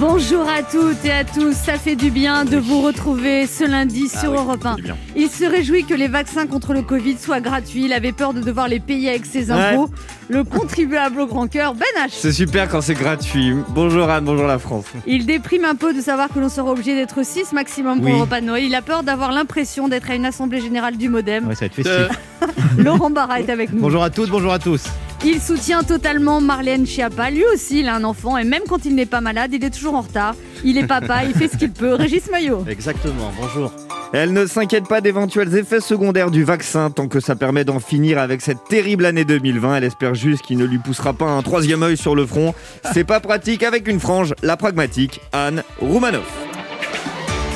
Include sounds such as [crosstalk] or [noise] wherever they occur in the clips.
Bonjour à toutes et à tous, ça fait du bien de vous retrouver ce lundi sur oui, Europe ça 1. fait du bien. Il se réjouit que les vaccins contre le Covid soient gratuits, il avait peur de devoir les payer avec ses impôts. Le contribuable au grand cœur, Ben H. C'est super quand c'est gratuit. Bonjour Anne, bonjour la France. Il déprime un peu de savoir que l'on sera obligé d'être 6 maximum pour Oui. de Noël. Il a peur d'avoir l'impression d'être à une assemblée générale du Modem. Ouais, ça va être festif. [laughs] Laurent Barra est avec nous. Bonjour à toutes, bonjour à tous. Il soutient totalement Marlène Schiappa. Lui aussi, il a un enfant et même quand il n'est pas malade, il est toujours en retard. Il est papa, il fait ce qu'il peut. Régis Maillot. Exactement, bonjour. Elle ne s'inquiète pas d'éventuels effets secondaires du vaccin tant que ça permet d'en finir avec cette terrible année 2020. Elle espère juste qu'il ne lui poussera pas un troisième œil sur le front. C'est pas pratique avec une frange, la pragmatique, Anne Roumanoff.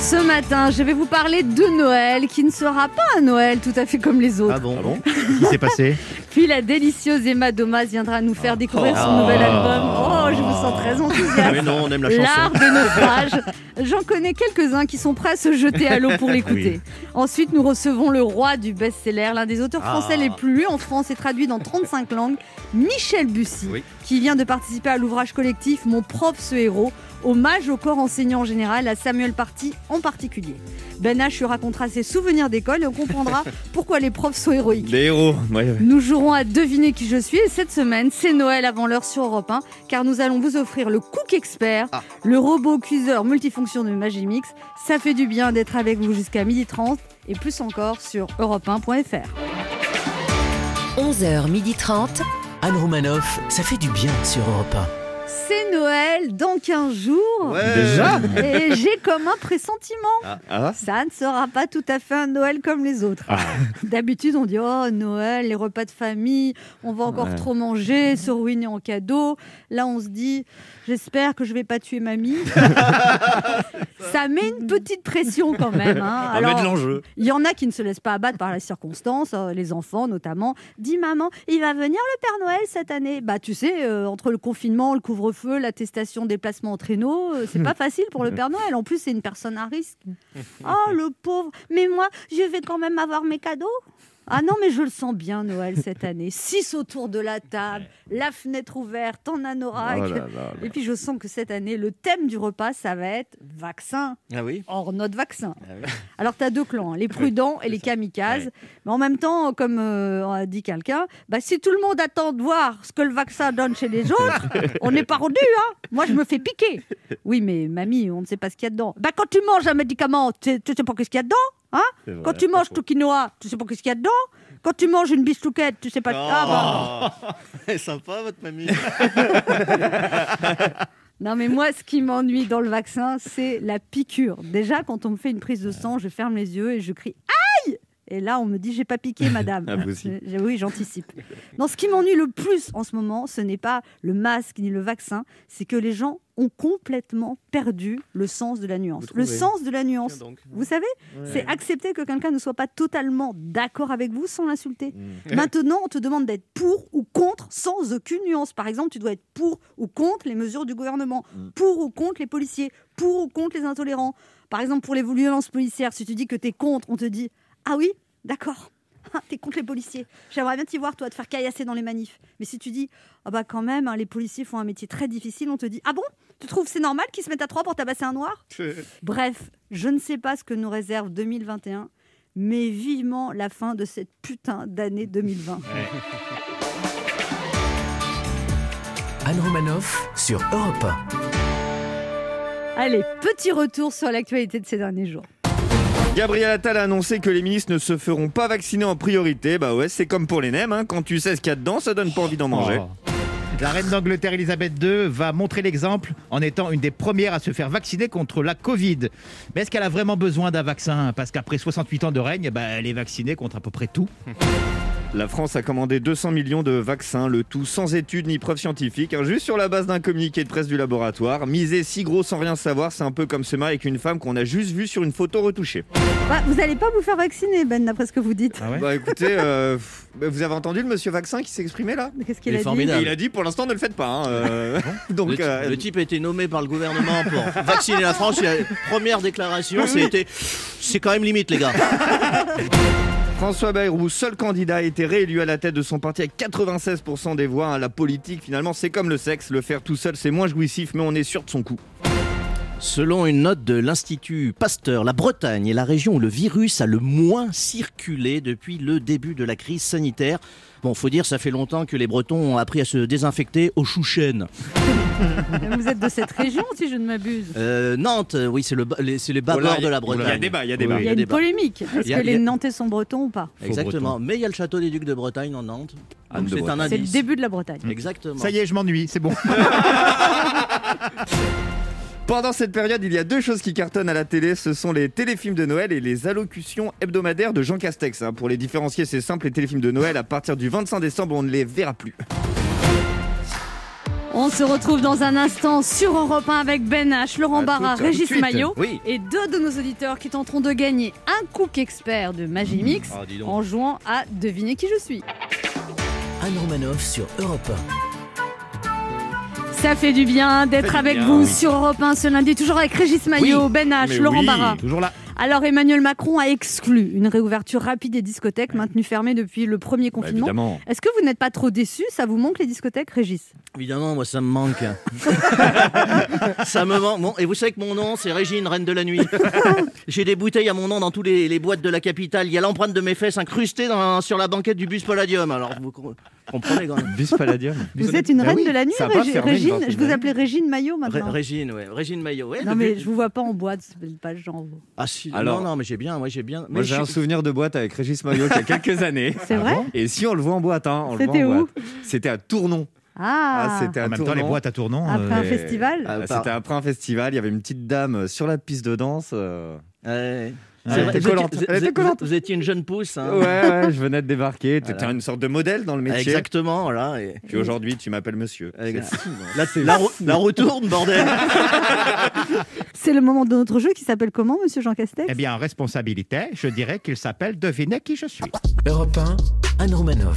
Ce matin, je vais vous parler de Noël, qui ne sera pas un Noël tout à fait comme les autres. Ah bon, Qu'est-ce qui s'est passé [laughs] Puis la délicieuse Emma Domas viendra nous faire découvrir son Oh. nouvel album. Oh, je me sens très enthousiaste. Mais non, on aime la L'art chanson. des naufrages. J'en connais quelques-uns qui sont prêts à se jeter à l'eau pour l'écouter. Ensuite, nous recevons le roi du best-seller, l'un des auteurs français Ah. les plus lus en France et traduit dans 35 langues, Michel Bussy, Oui. qui vient de participer à l'ouvrage collectif Mon prof, ce héros, hommage au corps enseignant en général, à Samuel Party en particulier. Ben H lui racontera ses souvenirs d'école et on comprendra [laughs] pourquoi les profs sont héroïques. Les héros. Ouais, ouais. Nous jouerons à deviner qui je suis et cette semaine, c'est Noël avant l'heure sur Europe 1 car nous allons vous offrir le Cook Expert, Ah. le robot cuiseur multifonction de Magimix. Ça fait du bien d'être avec vous jusqu'à 12h30 et plus encore sur europe1.fr. 11h30. Anne Romanoff, ça fait du bien sur Europe C'est Noël dans 15 jours Déjà et j'ai comme un pressentiment. Ah, Ça ne sera pas tout à fait un Noël comme les autres. D'habitude, on dit Oh, Noël, les repas de famille, on va encore Ouais. trop manger, se ruiner en cadeau. Là, on se dit J'espère que je vais pas tuer mamie. [laughs] Ça met une petite pression quand même. hein. [laughs] On met de Alors, l'enjeu. il y en a qui ne se laissent pas abattre par les circonstances, euh, les enfants notamment. Dis maman, il va venir le Père Noël cette année? Bah tu sais, euh, entre le confinement, le couvre-feu, l'attestation déplacement en traîneau, euh, c'est pas [laughs] facile pour le Père Noël. En plus, c'est une personne à risque. Oh le pauvre. Mais moi, je vais quand même avoir mes cadeaux. Ah non, mais je le sens bien Noël cette année. Six autour de la table, la fenêtre ouverte, en anorak. Oh là là là. Et puis je sens que cette année, le thème du repas, ça va être vaccin. Ah oui Or, notre vaccin. Ah oui. [laughs] Alors, tu as deux clans, hein, les [laughs] prudents et les kamikazes. Ouais. Mais en même temps, comme euh, a dit quelqu'un, bah, si tout le monde attend de voir ce que le vaccin donne chez les autres, [laughs] on n'est pas rendu. Hein Moi, je me fais piquer. Oui, mais mamie, on ne sait pas ce qu'il y a dedans. Bah, quand tu manges un médicament, tu sais, tu sais pas ce qu'il y a dedans. Hein vrai, quand tu manges tout quinoa, tu sais pas ce qu'il y a dedans. Quand tu manges une bistouquette, tu sais pas. Ah, bah, [laughs] C'est sympa votre mamie. [laughs] Non, mais moi, ce qui m'ennuie dans le vaccin, c'est la piqûre. Déjà, quand on me fait une prise de sang, je ferme les yeux et je crie Aïe Et là, on me dit J'ai pas piqué, [laughs] madame. Ah, vous aussi. Oui, j'anticipe. Non, ce qui m'ennuie le plus en ce moment, ce n'est pas le masque ni le vaccin, c'est que les gens ont complètement perdu le sens de la nuance. Le sens de la nuance. Vous savez, c'est accepter que quelqu'un ne soit pas totalement d'accord avec vous sans l'insulter. [laughs] Maintenant, on te demande d'être pour ou contre sans aucune nuance. Par exemple, tu dois être pour ou contre les mesures du gouvernement, pour ou contre les policiers, pour ou contre les intolérants. Par exemple, pour les violences policières, si tu dis que tu es contre, on te dit Ah oui, d'accord. [laughs] Ah, T'es contre les policiers. J'aimerais bien t'y voir, toi, te faire caillasser dans les manifs. Mais si tu dis, ah bah quand même, hein, les policiers font un métier très difficile, on te dit, ah bon? Tu trouves c'est normal qu'ils se mettent à trois pour tabasser un noir? Bref, je ne sais pas ce que nous réserve 2021, mais vivement la fin de cette putain d'année 2020. Anne Romanoff sur Europe Allez, petit retour sur l'actualité de ces derniers jours. Gabriel Attal a annoncé que les ministres ne se feront pas vacciner en priorité. Bah ouais, c'est comme pour les nems, hein. quand tu sais ce qu'il y a dedans, ça donne pas envie d'en manger. Oh. La reine d'Angleterre Elisabeth II va montrer l'exemple en étant une des premières à se faire vacciner contre la Covid. Mais est-ce qu'elle a vraiment besoin d'un vaccin? Parce qu'après 68 ans de règne, bah, elle est vaccinée contre à peu près tout. La France a commandé 200 millions de vaccins, le tout sans études ni preuves scientifiques, hein, juste sur la base d'un communiqué de presse du laboratoire. Miser si gros sans rien savoir, c'est un peu comme se marier avec une femme qu'on a juste vue sur une photo retouchée. Bah, vous n'allez pas vous faire vacciner, Ben, d'après ce que vous dites. Ah ouais? Bah écoutez, euh, [laughs] bah, vous avez entendu le monsieur vaccin qui s'est exprimé là? Qu'est-ce Il qu'il a dit? Il a dit pour l'instant ne le faites pas. hein, euh, [laughs] [laughs] donc le, euh, le type a été nommé par le gouvernement pour [laughs] vacciner la France. La première déclaration, c'était c'est quand même limite, les gars. François Bayrou, seul candidat, a été réélu à la tête de son parti avec 96% des voix. hein. La politique, finalement, c'est comme le sexe. Le faire tout seul, c'est moins jouissif, mais on est sûr de son coup. Selon une note de l'Institut Pasteur, la Bretagne est la région où le virus a le moins circulé depuis le début de la crise sanitaire. Bon, faut dire, ça fait longtemps que les Bretons ont appris à se désinfecter au chouchen. [laughs] Vous êtes de cette région, si je ne m'abuse. Euh, Nantes, euh, oui, c'est le, les- c'est les bas Oh de la il y a Bretagne. débat, il y a débat. A il y a une débat. polémique. Est-ce a- que les a- Nantais sont bretons ou pas? Exactement. Mais il y a le château des Ducs de Bretagne en Nantes. Donc c'est un Bretagne. C'est le indice. début de la Bretagne. Exactement. Ça y est, je m'ennuie, c'est bon. [laughs] Pendant cette période, il y a deux choses qui cartonnent à la télé. Ce sont les téléfilms de Noël et les allocutions hebdomadaires de Jean Castex. hein. Pour les différencier, c'est simple. Les téléfilms de Noël, à partir du 25 décembre, on ne les verra plus. On se retrouve dans un instant sur Europe 1 avec Ben H, Laurent Barra, Régis. Maillot Oui. et deux de nos auditeurs qui tenteront de gagner un cook expert de Magimix Ah, dis donc. en jouant à deviner qui je suis. Anne Romanoff sur Europe Ça fait du bien d'être avec bien, vous oui. sur Europe 1 ce lundi, toujours avec Régis Maillot, Ben H, mais Laurent oui. Barra. Toujours là. Alors Emmanuel Macron a exclu une réouverture rapide des discothèques maintenues fermées depuis le premier Bah, confinement. évidemment. Est-ce que vous n'êtes pas trop déçu? Ça vous manque les discothèques, Régis? Évidemment, moi, ça me manque. [laughs] ça me manque. Bon, et vous savez que mon nom, c'est Régine, reine de la nuit. [laughs] J'ai des bouteilles à mon nom dans tous les, les boîtes de la capitale. Il y a l'empreinte de mes fesses incrustée dans- sur la banquette du bus Palladium. Alors, vous comprenez quand même. Bus Palladium. Vous êtes une Bah reine oui, de la nuit, Régine. Je vous vingtaine appelais Régine Maillot Ré- maintenant. Régine, ouais. Régine Maillot. Ouais, non mais but- je vous vois pas en boîte, c'est pas le genre. Ah, si. Alors- non, non, mais j'ai bien. Moi, j'ai bien. Moi, j'ai je un souvenir de boîte avec Régis Maillot il y a quelques années. C'est vrai Et si on le voit en boîte, hein, on le voit C'était où. C'était à Tournon. Ah, c'était à En même temps, Tournon. les boîtes à tournant. après euh, un festival Ah, Ah, par- C'était après un festival, il y avait une petite dame sur la piste de danse. euh, Ouais. Elle C'est vrai, était vous étiez- collante. vous- Elle était vous- collante. Vous étiez une jeune pouce. hein. Ouais, ouais, je venais de débarquer. [laughs] Tu étais Voilà. une sorte de modèle dans le métier. Exactement, voilà. Et... Puis aujourd'hui, tu m'appelles monsieur. Hein. Là, la, la roue tourne, bordel. [laughs] C'est le moment de notre jeu qui s'appelle comment, monsieur Jean Castex? Eh bien, en responsabilité, je dirais qu'il s'appelle Devinez qui je suis. Europe 1, Anne Romanoff.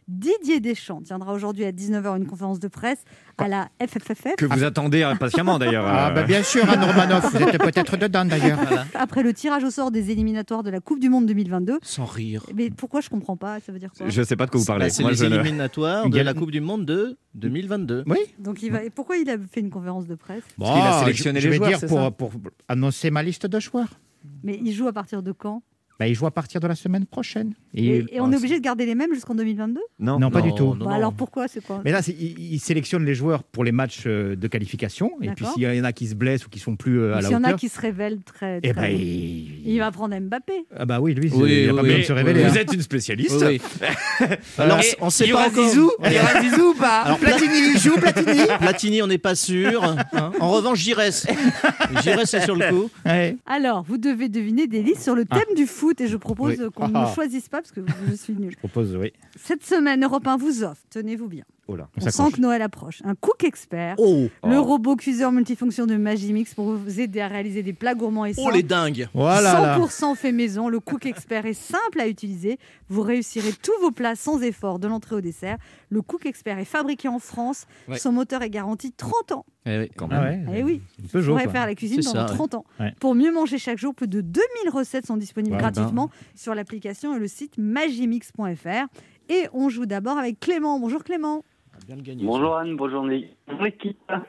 Didier Deschamps tiendra aujourd'hui à 19h une conférence de presse à la FFFF. Que vous attendez impatiemment d'ailleurs. Ah, euh, bah bien sûr, Anne Romanoff, vous êtes peut-être dedans d'ailleurs. Après le tirage au sort des éliminatoires de la Coupe du Monde 2022. Sans rire. Mais pourquoi je comprends pas Ça veut dire quoi? Je sais pas de quoi vous parlez. Bah, c'est les je ne- éliminatoires Il de y a- la Coupe du Monde de 2022. Oui. Donc il va. Et pourquoi il a fait une conférence de presse? Parce qu'il a sélectionné je, je les vais joueurs, dire pour, pour annoncer ma liste de joueurs. Mais il joue à partir de quand? Bah, il joue à partir de la semaine prochaine. Et, et on est obligé de garder les mêmes jusqu'en 2022 Non. Non, pas du tout. Bah Alors pourquoi? C'est quoi? Mais là, c'est- il, il sélectionne les joueurs pour les matchs euh, de qualification. Et puis s'il y en a qui se blessent ou qui sont plus euh, à la S'il y en a hauteur. qui se révèlent très. Eh très ben, il... Il va prendre Mbappé. Ah bah oui, lui, Oui, il a pas oui, besoin de se révéler. Vous hein. êtes une spécialiste. [laughs] Alors, Et on sait il y pas aura encore. Zizou Il y aura [laughs] Zizou ou pas? Alors, Platini joue Platini? Platini, on n'est pas sûr. [laughs] hein? En revanche, Giresse. Giresse, c'est sur le coup. Ouais. Alors, vous devez deviner des listes sur le thème du foot et je propose Oui. qu'on [laughs] Ah. ne choisisse pas parce que je suis nulle. Je propose, oui. Cette semaine, Europe 1 vous offre, tenez-vous bien, Oh là. On sent que Noël approche, un cook expert, Oh, le Oh. robot cuiseur multifonction de Magimix pour vous aider à réaliser des plats gourmands et sains. oh les dingues. Voilà. là. 100% fait maison, le cook expert est simple à utiliser. Vous réussirez tous vos plats sans effort, de l'entrée au dessert. Le cook expert est fabriqué en France. Ouais. Son moteur est garanti 30 ans. Eh oui. Quand Ah même. ouais, Eh oui, pourrez quoi. faire la cuisine pendant ça, ouais. 30 ans. Ouais. Pour mieux manger chaque jour, plus de 2000 recettes sont disponibles Ouais, gratuitement ben. sur l'application et le site magimix.fr. Et on joue d'abord avec Clément. Bonjour Clément. Bien le gagner. Bonjour Anne, bonjour Nick.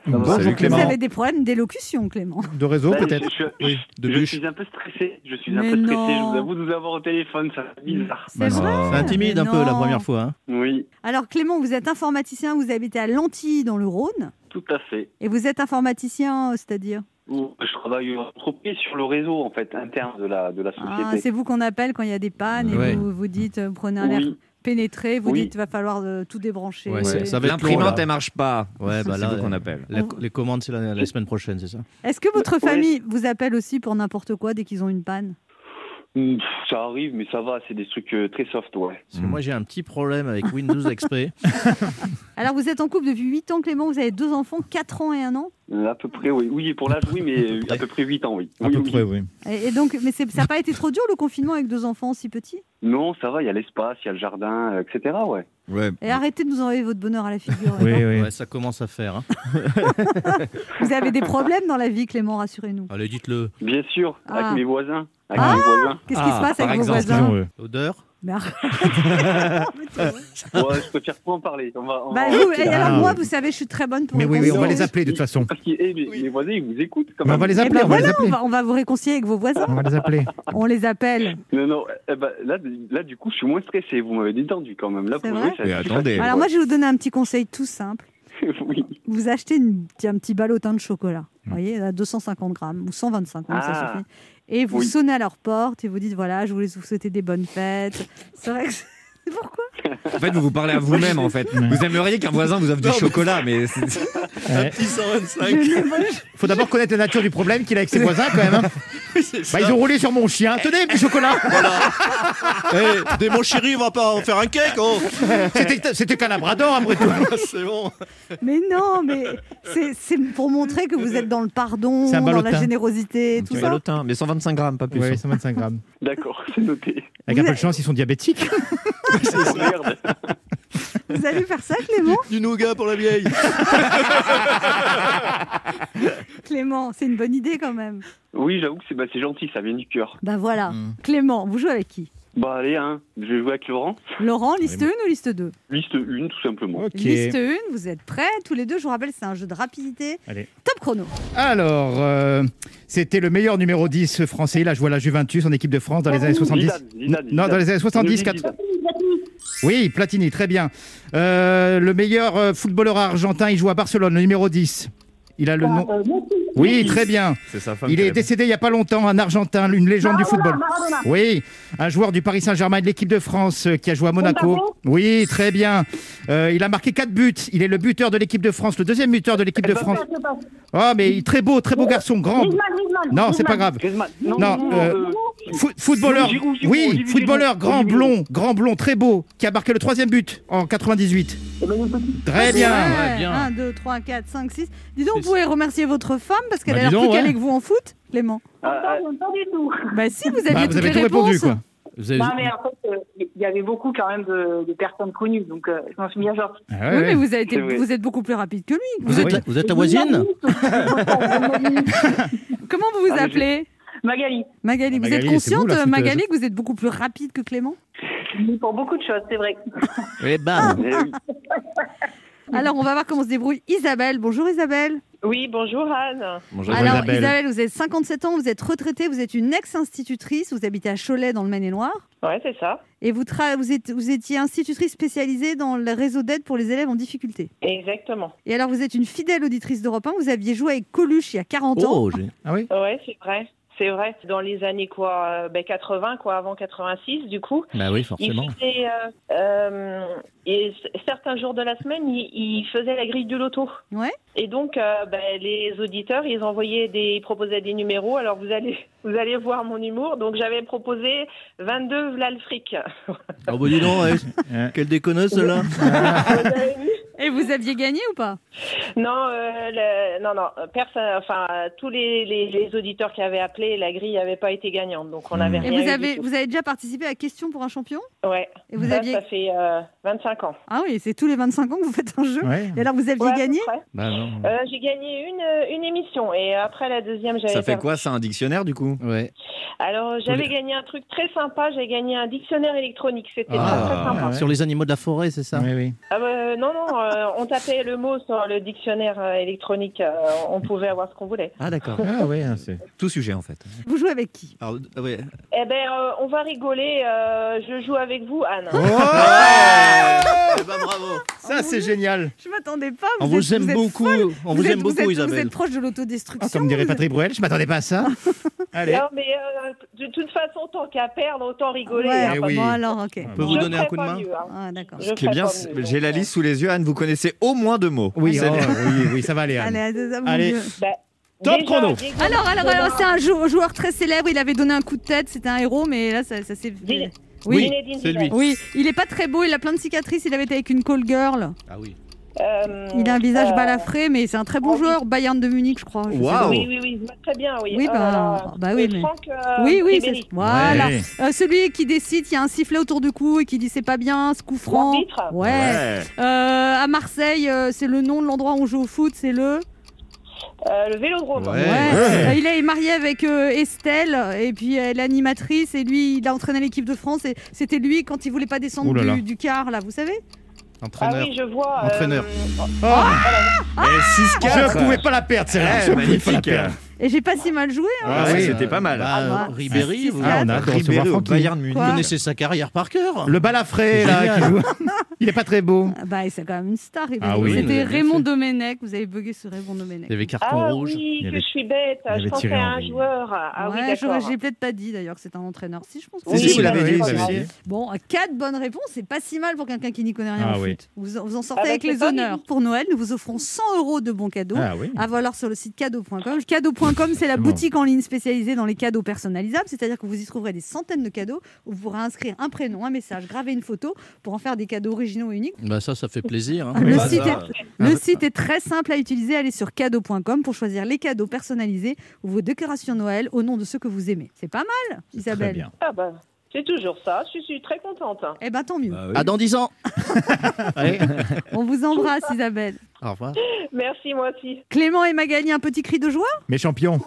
Bonjour Clément. Vous avez des problèmes d'élocution, Clément. De réseau, Ben, peut-être je, je- Oui, de je bûche. suis un peu stressé. Je suis un peu stressé. non. Je vous avoue de vous avoir au téléphone, ça fait bizarre. C'est vrai. Ça intimide un peu la première fois. hein. Oui, Alors Clément, vous êtes informaticien, vous habitez à Lantilly dans le Rhône. tout à fait. Et vous êtes informaticien, c'est-à-dire Je travaille en entreprise sur le réseau en fait interne de la de la Ah, société. C'est vous qu'on appelle quand il y a des pannes et Ouais. vous vous dites, euh, prenez un air oui, pénétré, vous Oui. dites, va falloir euh, tout débrancher. Ouais, long, L'imprimante, elle marche pas. Ouais, bah C'est là, vous qu'on appelle. la- les commandes, c'est la, la semaine prochaine, c'est ça? Est-ce que votre Ouais. famille vous appelle aussi pour n'importe quoi dès qu'ils ont une panne? Ça arrive, mais ça va. C'est des trucs euh, très soft, ouais. Parce que Mm. moi, j'ai un petit problème avec Windows XP. [laughs] Alors vous êtes en couple depuis 8 ans, Clément, vous avez deux enfants, 4 ans et 1 an. Euh, À peu près, oui. Oui, pour l'âge, oui, mais euh, à peu près 8 ans, oui. À Oui, peu oui. près, oui. Et, donc, mais c'est- ça n'a pas été trop dur le confinement avec deux enfants si petits Non, ça va, il y a l'espace, il y a le jardin, etc. Ouais. Ouais. Et arrêtez de nous envoyer votre bonheur à la figure. Oui, oui. Ouais, ça commence à faire. hein. [laughs] Vous avez des problèmes dans la vie, Clément, rassurez-nous. Allez, dites-le. Bien sûr, avec Ah. mes voisins. Avec Ah. mes voisins. Qu'est-ce qui Ah, se passe par avec vos exemple, voisins euh, Odeur Mais arrête. [laughs] Ouais, je préfère pas en parler? On va, on Bah, va- vous, et alors Ah, moi, oui. vous savez, je suis très bonne pour Mais oui, oui, on va les appeler de toute façon. Parce que eh, mes voisins, ils vous écoutent quand Mais même. on va les Eh appeler, ben on va les voilà, on appeler. va, on va vous réconcilier avec vos voisins. On va les appeler. On les appelle. Non, non, eh ben, là, là, du coup, je suis moins stressé. Vous m'avez détendu quand même. Là, pour vrai ça attendez. Alors moi, je vais vous donner un petit conseil tout simple. [laughs] oui. Vous achetez une- un petit ballotin de chocolat, vous voyez, à 250 grammes ou 125 grammes, ça Ah. suffit. Et vous Oui. sonnez à leur porte et vous dites voilà, je voulais vous souhaiter des bonnes fêtes. C'est vrai que c'est- [laughs] pourquoi En fait, vous vous parlez à vous-même, en fait. Vous aimeriez qu'un voisin vous offre du chocolat, mais c'est- Ouais. Petit 125. Je n'ai pas- faut d'abord connaître la nature du problème qu'il a avec ses voisins quand même. hein. [laughs] Bah, ils ont roulé sur mon chien. Tenez, du chocolat. [laughs] Eh, des mon chéri, on va pas en faire un cake, oh C'était c'était qu'un labrador après tout. C'est bon. Mais non, mais c'est c'est pour montrer que vous êtes dans le pardon, C'est un dans la ballotin. générosité, tout ça. mais 125 grammes, pas plus. Oui, 125 grammes. D'accord, c'est noté. Avec un peu de chance, ils sont diabétiques. [laughs] Merde. Vous allez faire ça, Clément Du nougat pour la vieille. [laughs] Clément, c'est une bonne idée quand même. Oui, j'avoue que c'est bah, c'est gentil, ça vient du cœur. Bah voilà. Mm. Clément, vous jouez avec qui? Bah, allez, hein, je vais jouer avec Laurent. Laurent, liste 1 ou liste 2 Liste 1, tout simplement. Ok. Liste 1, vous êtes prêts? Tous les deux. Je vous rappelle, c'est un jeu de rapidité. Allez. Top chrono. Alors, euh, c'était le meilleur numéro 10 français. Il a joué à la Juventus en équipe de France dans les années 70. Zidane, Zidane, non, dans les années 70. Zidane. 80. Oui, Platini, très bien. Euh, le meilleur euh, footballeur argentin, il joue à Barcelone, le numéro 10. Il a le nom. Oui, très bien. C'est sa femme. Il est décédé il n'y a pas longtemps, un Argentin, une légende du football. Oui, un joueur du Paris Saint-Germain et de l'équipe de France euh, qui a joué à Monaco. Oui, très bien. Euh, il a marqué 4 buts. Il est le buteur de l'équipe de France, le deuxième buteur de l'équipe de France. Oh, mais il- très beau, très beau garçon, grand. Non, c'est pas grave. Non, euh, Fo- footballeur, oui, footballeur, grand blond, grand blond, très beau, qui a marqué le troisième but en 98. Très bien. Ouais, bien. 1, 2, 3, 4, 5, 6. Dis donc, pouvez remercier votre femme parce qu'elle Bah, a l'air plus calée ouais. que vous en foot, Clément. ah, ah, Bah si, vous aviez Bah, toutes vous avez les tout répondu, réponses. quoi. Vous avez- Non, mais en fait, euh, il y avait beaucoup quand même de, de personnes connues, donc euh, je m'en suis bien sortie. Ah ouais, oui, mais vous, avez été, vous êtes beaucoup plus rapide que lui. Vous êtes, oui. la, vous êtes la voisine [laughs] Comment vous vous Ah, appelez? Magali, Magali, Ah, vous Magali, êtes vous, consciente. Magali, que vous êtes beaucoup plus rapide que Clément? Pour beaucoup de choses, c'est vrai. Et bam eh oui. [laughs] Alors, on va voir comment se débrouille Isabelle. Bonjour Isabelle. Oui, bonjour Anne. Bonjour Alors, Isabelle. Isabelle, vous avez 57 ans, vous êtes retraitée, vous êtes une ex-institutrice, vous habitez à Cholet dans le Maine-et-Loire. Ouais, c'est ça. Et vous, tra- vous, êtes, vous étiez institutrice spécialisée dans le réseau d'aide pour les élèves en difficulté. Exactement. Et alors, vous êtes une fidèle auditrice d'Europe 1. Vous aviez joué avec Coluche il y a 40 ans. Oh, Ah oui Ouais, c'est vrai. C'est vrai. Dans les années quoi, euh, ben 80, quoi, avant 86, du coup. Bah oui, Il forcément. faisait, euh, euh, et certains jours de la semaine, il, il faisait la grille du loto. Ouais. Et donc, euh, ben, les auditeurs, ils envoyaient des, ils proposaient des numéros. Alors vous allez, [laughs] vous allez voir mon humour. Donc j'avais proposé 22 v'là le fric. Oh, bah dis donc, ouais. [laughs] Quelle déconneuse, celle-là. Vous avez vu Et vous aviez gagné ou pas? Non, euh, le- non, non, personne. Enfin, tous les, les, les auditeurs qui avaient appelé, la grille n'avait pas été gagnante, donc on n'avait Et rien. vous eu avez, du tout. vous avez déjà participé à Question pour un champion? Ouais. Et vous ça, aviez. ça fait euh, 25 ans. Ah oui, c'est tous les 25 ans que vous faites un jeu. Ouais. Et alors, vous aviez Ouais, gagné? Bah non. Euh, J'ai gagné une, euh, une émission et après la deuxième, j'avais. Ça fait perdu. quoi, ça, un dictionnaire, du coup? Ouais. Alors j'avais gagné un truc très sympa. J'ai gagné un dictionnaire électronique. C'était Ah. très très sympa. ouais. Sur les animaux de la forêt, c'est ça? Oui, oui. Ah bah, non non, euh, on tapait le mot sur le dictionnaire euh, électronique. euh, on pouvait avoir ce qu'on voulait. Ah d'accord. Ah oui, hein, c'est. Tout sujet, en fait. Vous jouez avec qui? Alors, ah ouais. Eh ben, euh, on va rigoler. euh, je joue avec vous, Anne. Oh Eh ben, bravo. Ça, c'est génial. Je m'attendais pas. On êtes- vous aime êtes beaucoup. folle. On vous, êtes- aime beaucoup, êtes- Vous Isabelle. êtes proche de Ah, l'autodestruction. comme dirait vous- Patrick Bruel, je m'attendais pas à ça. [laughs] Allez. Non mais euh, de toute façon, tant qu'à perdre, autant rigoler. Ouais, hein, Eh oui. Bon, alors, ok. On peut vous Je donner un coup de pas main mieux, hein. Ah, d'accord. Je Ce qui est bien, j'ai la liste sous les yeux, Anne, vous connaissez au moins deux mots. Oui, oh, oui, oui, ça va aller, Anne. Allez, Allez. Bah, Top déjà, chrono. Alors, alors, alors, c'est un jou- joueur très célèbre. Il avait donné un coup de tête. C'était un héros, mais là, ça, ça s'est. Oui. Zinedine c'est lui. Oui, il est pas très beau. Il a plein de cicatrices. Il avait été avec une call girl. Ah oui. Euh, Il a un visage euh, balafré, mais c'est un très bon joueur. Bayern de Munich, je crois. je pas. Oui, oui, oui, très bien, oui. Oui, bah, là là. bah oui, mais- Franck, euh, Oui, oui, c'est voilà. Ouais. Euh, celui qui décide, il y a un sifflet autour du cou et qui dit c'est pas bien, ce coup franc. Ouais. Euh, à Marseille, euh, c'est le nom de l'endroit où on joue au foot, c'est le. Euh, le Vélodrome. Ouais. Ouais. Euh, il est marié avec euh, Estelle et puis elle est animatrice et lui il a entraîné l'équipe de France et c'était lui quand il voulait pas descendre Ouh là là. du, du car là, vous savez? Ah Entraîneur. oui, je vois. euh, Entraîneur. oh, Oh, je pouvais pas la perdre, c'est Eh, Je pouvais pas la magnifique. perdre. Et j'ai pas si mal joué. hein. Ah ouais, c'était pas mal. Bah, Ah, bah. Ribéry, vous Ah, on a Ribéry au. Bayern Munich. Connaissez sa carrière par cœur. Le balafré, C'est là, génial. qui joue. [laughs] Il est pas très beau. Ah Bah, c'est quand même une star. Ribéry. Ah oui, C'était Raymond fait. Domenech. Vous avez bugué sur Raymond Domenech. Il y avait carton Ah rouge. oui, Il y que je suis bête. Je pensais à un joueur. Ah oui, ouais, j'aurais- d'accord. j'ai peut-être pas dit d'ailleurs que c'était un entraîneur. Si, je pense. que Oui, vous l'avez oui, dit. Bon, quatre bonnes réponses, c'est pas si mal pour quelqu'un qui n'y connaît rien Ah au oui. foot. Vous, en sortez Ah bah, avec c'est les honneurs. Pour Noël, nous vous offrons 100 euros de bons cadeaux. Oui. À valoir sur le site cadeau.com. Cadeau.com, c'est la boutique en ligne spécialisée dans les cadeaux personnalisables, c'est-à-dire que vous y trouverez des centaines de cadeaux où vous pourrez inscrire un prénom, un message, graver une photo pour en faire des cadeaux originaux et uniques. Bah ça, ça fait plaisir. hein. Le, bah, site est, le site est très simple à utiliser. Allez sur cadeau.com pour choisir les cadeaux personnalisés ou vos décorations Noël au nom de ceux que vous aimez. C'est pas mal, Très Isabelle. bien. Ah bah, c'est toujours ça. Je suis très contente. Eh ben tant mieux. Bah oui. Ah, dans 10 ans. [laughs] Allez. On vous embrasse, Isabelle. Au revoir. Merci, moi aussi. Clément et Magali, un petit cri de joie? Mes champions.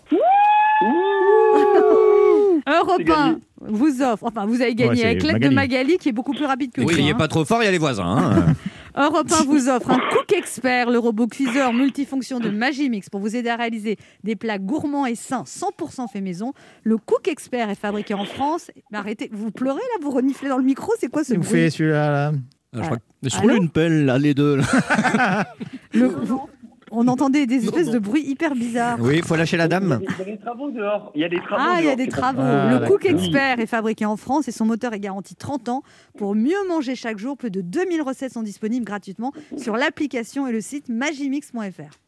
Europe C'est gagné. 1 vous offre, enfin vous avez gagné Ouais, avec l'aide de Magali. Qui est beaucoup plus rapide que Ne toi, criez hein. pas trop fort, il y a les voisins. hein. Europe 1 vous offre un [laughs] Cook Expert, le robot cuiseur multifonction de Magimix pour vous aider à réaliser des plats gourmands et sains 100% fait maison. Le Cook Expert est fabriqué en France. Mais arrêtez, vous pleurez là, vous reniflez dans le micro, c'est quoi ce Vous bruit faites celui-là. là. Ah, je crois que- Mais je Allô roule une pelle, là, les deux. là. [laughs] [laughs] Le- vous- On entendait des espèces de bruits hyper bizarres. Oui, il faut lâcher la dame. Il y a des travaux dehors. Il y a des travaux Ah, il y a des travaux. Ah, le Cook. Expert est fabriqué en France et son moteur est garanti 30 ans. Pour mieux manger chaque jour, plus de 2000 recettes sont disponibles gratuitement sur l'application et le site magimix.fr.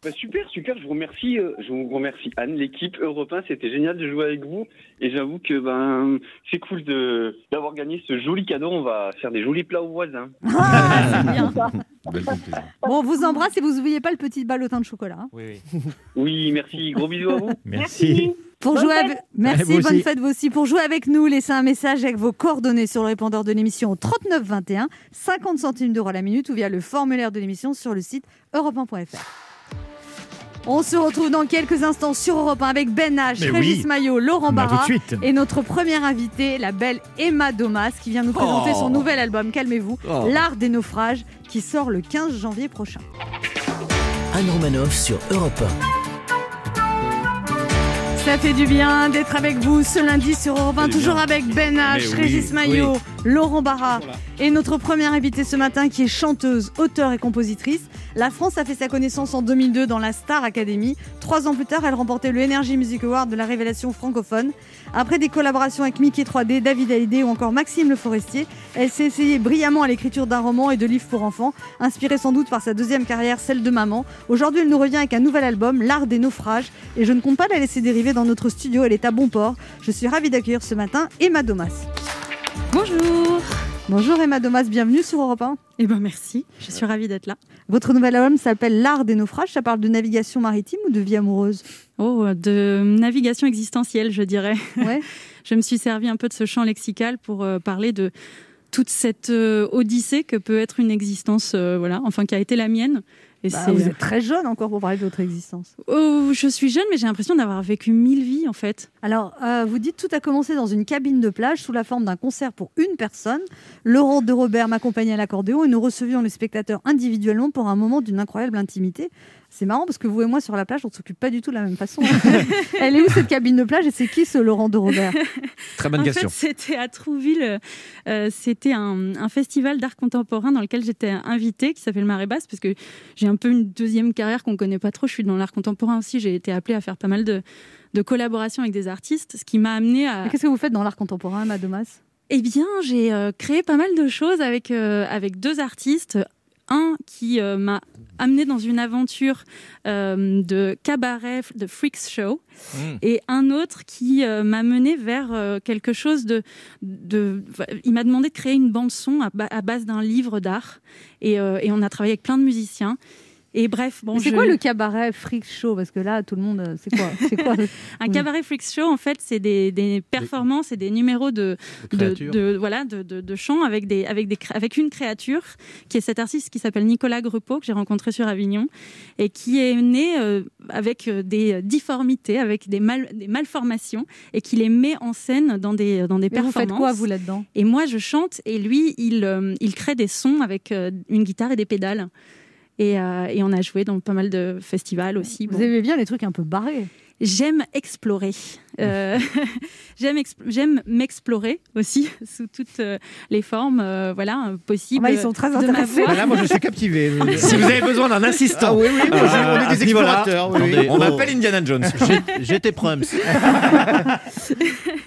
Bah, super, super. Je vous remercie. euh, je vous remercie Anne, l'équipe Europe 1. C'était génial de jouer avec vous. Et j'avoue que ben c'est cool de d'avoir gagné ce joli cadeau. On va faire des jolis plats aux voisins. Ah, c'est bien. [laughs] Bon, on vous embrasse et vous n'oubliez pas le petit ballotin de chocolat. hein. Oui, [laughs] merci. Gros bisous à vous. [laughs] Merci. Pour Bonne jouer fête. avec... Merci, Vous bonne aussi. fête vous aussi. Pour jouer avec nous, laissez un message avec vos coordonnées sur le répondeur de l'émission au 39 21, 50 centimes d'euros la minute ou via le formulaire de l'émission sur le site europe1.fr. On se retrouve dans quelques instants sur Europe 1 avec Ben H, Mais Régis oui. Maillot, Laurent Bah, tout de Barra suite. et notre première invitée, la belle Emma Domas, qui vient nous présenter Oh. son nouvel album, calmez-vous, Oh. L'Art des naufrages, qui sort le 15 janvier prochain. Anne Romanoff sur Europe Ça fait du bien d'être avec vous ce lundi sur Europe 1, toujours avec Ben H, Mais oui, Régis Maillot, Laurent Barra et notre première invitée ce matin qui est chanteuse, auteure et compositrice. La France a fait sa connaissance en 2002 dans la Star Academy. Trois ans plus tard, elle remportait le Energy Music Award de la révélation francophone. Après des collaborations avec Mickey 3D, David Hallyday ou encore Maxime Le Forestier, elle s'est essayée brillamment à l'écriture d'un roman et de livres pour enfants, inspirée sans doute par sa deuxième carrière, celle de maman. Aujourd'hui, elle nous revient avec un nouvel album, L'Art des naufrages, et je ne compte pas la laisser dériver dans notre studio, elle est à bon port. Je suis ravie d'accueillir ce matin Emma Domas. Bonjour. Bonjour Emma Domas, bienvenue sur Europe 1. Eh ben merci, je suis ravie d'être là. Votre nouvel album s'appelle L'Art des naufrages, ça parle de navigation maritime ou de vie amoureuse? Oh, de navigation existentielle, je dirais. Ouais. [laughs] Je me suis servi un peu de ce champ lexical pour euh, parler de toute cette euh, odyssée que peut être une existence, euh, voilà, enfin qui a été la mienne. Et Bah, c'est- vous êtes très jeune encore pour parler de votre existence. Oh, je suis jeune, mais j'ai l'impression d'avoir vécu mille vies en fait. Alors, euh, vous dites tout a commencé dans une cabine de plage sous la forme d'un concert pour une personne. Laurent de Robert m'accompagnait à l'accordéon et nous recevions les spectateurs individuellement pour un moment d'une incroyable intimité. C'est marrant parce que vous et moi sur la plage, on ne s'occupe pas du tout de la même façon. [laughs] Elle est où cette cabine de plage et c'est qui ce Laurent de Robert? Très bonne en question. c'était à Trouville. euh, c'était un, un festival d'art contemporain dans lequel j'étais invitée, qui s'appelle Marée Basse, parce que j'ai un peu une deuxième carrière qu'on connaît pas trop. Je suis dans l'art contemporain aussi. J'ai été appelée à faire pas mal de, de collaborations avec des artistes, ce qui m'a amenée à. Qu'est-ce que vous faites dans l'art contemporain, Emma Domas Eh bien, j'ai euh, créé pas mal de choses avec, euh, avec deux artistes. Un qui euh, m'a amené dans une aventure euh, de cabaret, de freaks show, Mm. et un autre qui euh, m'a mené vers quelque chose de, de il m'a demandé de créer une bande son à, ba- à base d'un livre d'art, et, et on a travaillé avec plein de musiciens. Et bref, bon, c'est je- quoi le cabaret freak show? Parce que là, tout le monde, euh, c'est quoi [laughs] un cabaret freak show, en fait, c'est des, des performances et des numéros de, De de, créatures. de- voilà, de, de, de chants avec, des, avec, des, avec une créature qui est cet artiste qui s'appelle Nicolas Grepeau, que j'ai rencontré sur Avignon, et qui est né euh, avec euh, des difformités, avec des, mal, des malformations, et qui les met en scène dans des, dans des Mais vous performances. faites quoi, vous, là-dedans? Et moi, je chante, et lui, il, euh, il crée des sons avec euh, une guitare et des pédales. Et, euh, et on a joué dans pas mal de festivals aussi. Vous Bon. aimez bien les trucs un peu barrés? J'aime explorer. Euh, [laughs] j'aime exp- j'aime m'explorer aussi [laughs] sous toutes euh, les formes euh, voilà, possibles. Ah bah, ils sont très intéressés. là, moi, je suis captivé. Si vous avez besoin d'un assistant, Ah oui, oui, moi, Ah, on est des explorateurs. oui, oui. Attendez. on Oh. m'appelle Indiana Jones. [laughs] J'ai- J'étais prums.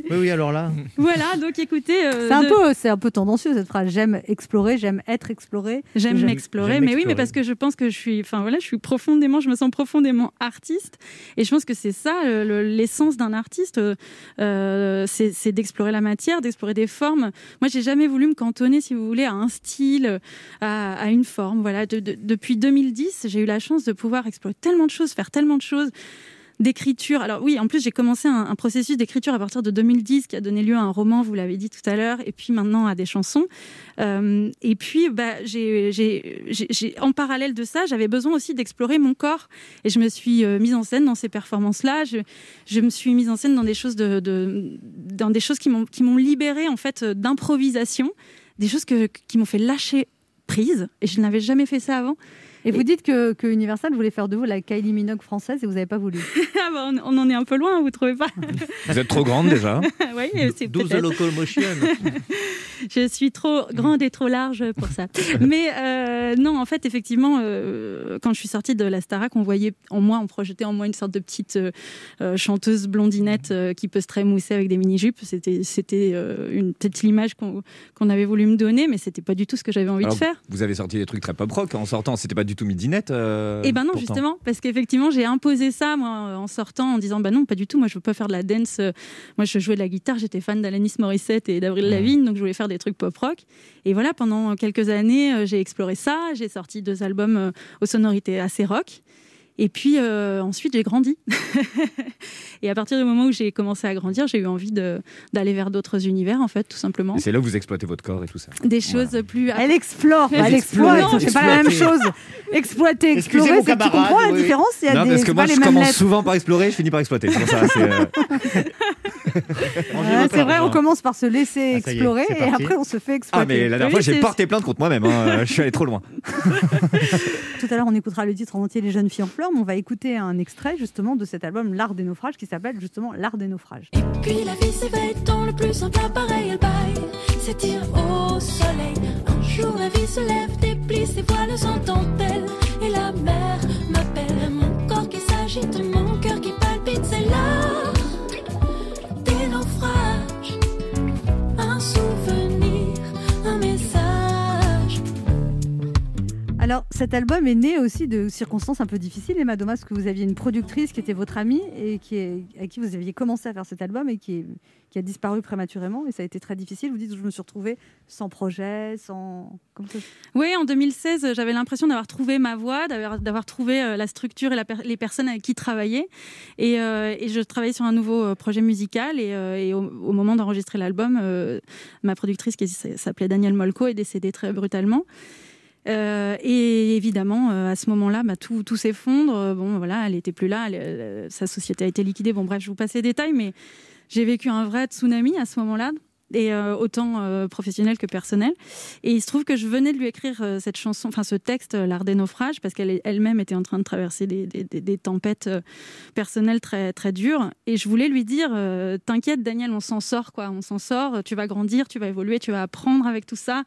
Oui, oui, alors là. Voilà, donc écoutez. euh, C'est un de- peu, c'est un peu tendancieux cette phrase. J'aime explorer, j'aime être exploré. J'aime m'explorer, mais oui, mais parce que je pense que je suis, enfin voilà, je suis profondément, je me sens profondément artiste, et je pense que c'est ça le- le- l'essence d'un artiste, euh, euh, c'est d'explorer la matière, d'explorer des formes. Moi, j'ai jamais voulu me cantonner, si vous voulez, à un style, à, une forme. Voilà, De- de- depuis 2010, j'ai eu la chance de pouvoir explorer tellement de choses, faire tellement de choses d'écriture. Alors oui, en plus j'ai commencé un, processus d'écriture à partir de 2010 qui a donné lieu à un roman, vous l'avez dit tout à l'heure, et puis maintenant à des chansons. Euh, et puis bah, en parallèle de ça, j'avais besoin aussi d'explorer mon corps, et je me suis euh, mise en scène dans ces performances-là. Je, je me suis mise en scène dans des choses de, de- dans des choses qui m'ont qui m'ont libérée en fait euh, d'improvisation, des choses que, qui m'ont fait lâcher prise, et je n'avais jamais fait ça avant. Et vous dites que, que Universal voulait faire de vous la Kylie Minogue française et vous n'avez pas voulu. [laughs] Ah bah, on, on en est un peu loin, vous trouvez pas [laughs] Vous êtes trop grande déjà. [laughs] Oui, c'est 12 peut-être. locomotion. Je suis trop grande et trop large pour ça. Mais euh, non, en fait, effectivement, euh, quand je suis sortie de la Starac, on voyait en moi, on projetait en moi une sorte de petite euh, chanteuse blondinette euh, qui peut se trémousser avec des mini-jupes. C'était, c'était euh, une petite image qu'on, qu'on avait voulu me donner, mais c'était pas du tout ce que j'avais envie Alors, de faire. Vous avez sorti des trucs très pop rock en sortant. C'était pas du tout midinette. euh, Et ben non, pourtant. justement, parce qu'effectivement, j'ai imposé ça moi en sortant en disant bah non, pas du tout. Moi, je veux pas faire de la dance. Euh, Moi, je jouais de la guitare. J'étais fan d'Alanis Morissette et d'Avril Lavigne, donc je voulais faire des trucs pop rock. Et voilà, pendant quelques années, euh, j'ai exploré ça. J'ai sorti deux albums euh, aux sonorités assez rock. Et puis euh, ensuite, j'ai grandi. [laughs] et à partir du moment où j'ai commencé à grandir, j'ai eu envie de- d'aller vers d'autres univers, en fait, tout simplement. Et c'est là où vous exploitez votre corps et tout ça. Des choses plus. Elle explore, Elle explore. C'est pas la même Exploiter. chose. Exploiter, explorer, mon c'est que tu comprends la oui. différence. Il y a non, des, parce que moi, je commence lettres. souvent par explorer, je finis par exploiter. C'est pour ça. c'est, euh, [laughs] c'est vrai, on commence par se laisser Ah, est, explorer et parti. après on se fait Ah, exploiter. mais la dernière fois, j'ai porté plainte contre moi-même. hein. Je suis allé trop loin. Tout à l'heure, on écoutera le titre en entier Les jeunes filles en fleurs, on va écouter un extrait justement de cet album L'art des naufrages qui s'appelle justement L'art des naufrages. Puis la vie s'éveille dans le plus simple appareil, elle baille, s'étire au soleil. Un jour la vie se lève, déplie ses voiles en dentelle, et la mer m'appelle. Mon corps qui s'agite, mon cœur qui palpite, c'est l'art Alors, cet album est né aussi de circonstances un peu difficiles, Emma Domas, que vous aviez une productrice qui était votre amie et à qui vous aviez commencé à faire cet album et qui, a disparu prématurément. Et ça a été très difficile. Vous dites que je me suis retrouvée sans projet, sans. Oui, en 2016, j'avais l'impression d'avoir trouvé ma voie, d'avoir, trouvé euh, la structure et les personnes avec qui travailler. Et, euh, je travaillais sur un nouveau euh, projet musical. Et, au, moment d'enregistrer l'album, ma productrice, qui s'appelait Danielle Molko, est décédée très brutalement. Euh, et évidemment, euh, à ce moment-là, bah, tout, s'effondre. Euh, Bon, voilà, elle était plus là. sa société a été liquidée. Bon, bref, je vous passe les détails, mais j'ai vécu un vrai tsunami à ce moment-là, et euh, autant euh, professionnel que personnel. Et il se trouve que je venais de lui écrire euh, cette chanson, enfin ce texte, euh, L'art des naufrages, parce qu'elle elle-même était en train de traverser des, des- des- tempêtes personnelles très, très dures. Et je voulais lui dire T'inquiète, Daniel, on s'en sort, quoi. On s'en sort, tu vas grandir, tu vas évoluer, tu vas apprendre avec tout ça.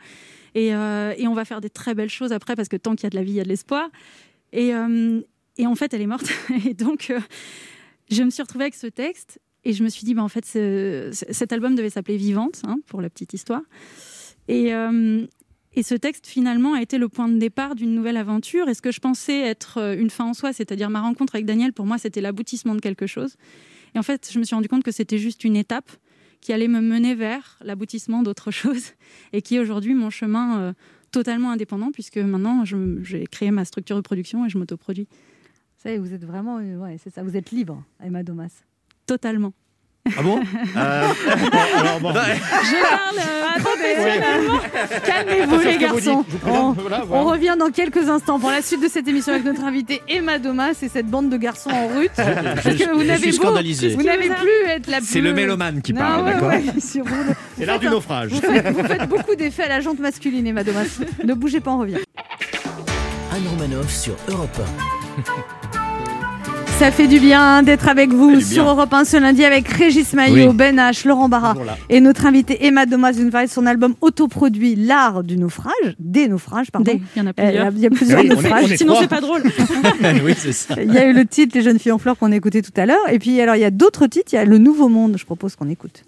Et, et on va faire des très belles choses après, parce que tant qu'il y a de la vie, il y a de l'espoir. Et, et en fait, elle est morte. [laughs] Et donc, je me suis retrouvée avec ce texte. Et je me suis dit, bah, en fait, cet album devait s'appeler Vivante, hein, pour la petite histoire. Et, euh, Et ce texte, finalement, a été le point de départ d'une nouvelle aventure. Et ce que je pensais être euh, une fin en soi, c'est-à-dire ma rencontre avec Daniel, pour moi, c'était l'aboutissement de quelque chose. Et en fait, je me suis rendu compte que c'était juste une étape qui allait me mener vers l'aboutissement d'autre [laughs] chose et qui est aujourd'hui mon chemin euh, totalement indépendant, puisque maintenant, j'ai créé ma structure de production et je m'autoproduis. Vous êtes vraiment, ouais, c'est ça, vous êtes libre, Emma Domas. Totalement. Ah bon? [laughs] Euh, Alors bon. Je parle euh, professionnellement. Calmez-vous les garçons. vous On, voilà, voilà. on revient dans quelques instants pour la suite de cette émission avec notre invité Emma Domas et cette bande de garçons en rut. Parce que vous je n'avez scandalisé. Vous n'avez plus être la plus. C'est le mélomane qui parle, ouais, d'accord ouais, [laughs] C'est l'art du naufrage. Vous faites, vous faites beaucoup d'effets à la jante masculine, Emma Domas. ne bougez pas, on revient. Anne Romanoff sur Europe [laughs] Ça fait du bien d'être avec vous sur. Europe 1 ce lundi avec Régis Maillot, Oui. Ben H, Laurent Barra et notre invité Emma Domas. Parlez de son album autoproduit L'art du naufrage, des naufrages, pardon. Des- Il y en a Euh, plusieurs. Il y a plusieurs Oui, on est- naufrages. on est Sinon, c'est pas drôle. [laughs] oui, c'est ça. Il y a eu le titre Les jeunes filles en fleurs qu'on a écouté tout à l'heure. Et puis, alors, il y a d'autres titres. Il y a Le Nouveau Monde, je propose qu'on écoute.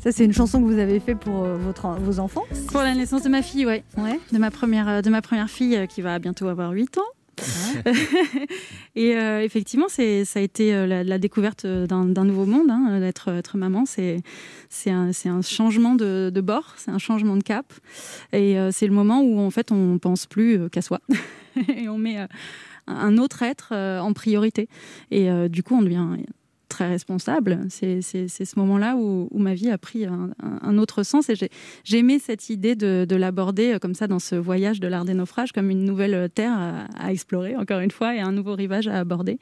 Ça, c'est une chanson que vous avez fait pour euh, votre, vos enfants. Pour la naissance de ma fille, ouais. Ouais. De ma première, euh, de ma première fille euh, qui va bientôt avoir 8 ans. [laughs] et euh, effectivement, c'est, ça a été la, la découverte d'un, d'un nouveau monde. hein, d'être être maman, c'est, c'est, un, c'est un changement de, de bord, c'est un changement de cap. Et c'est le moment où, en fait, on pense plus qu'à soi. [laughs] et on met un autre être en priorité. Et du coup, on devient très responsable. C'est, c'est, c'est ce moment-là où, où ma vie a pris un, autre sens. Et j'ai, aimé cette idée de, de l'aborder euh, comme ça dans ce voyage de l'art des naufrages, comme une nouvelle euh, terre à, à explorer, encore une fois, et un nouveau rivage à aborder,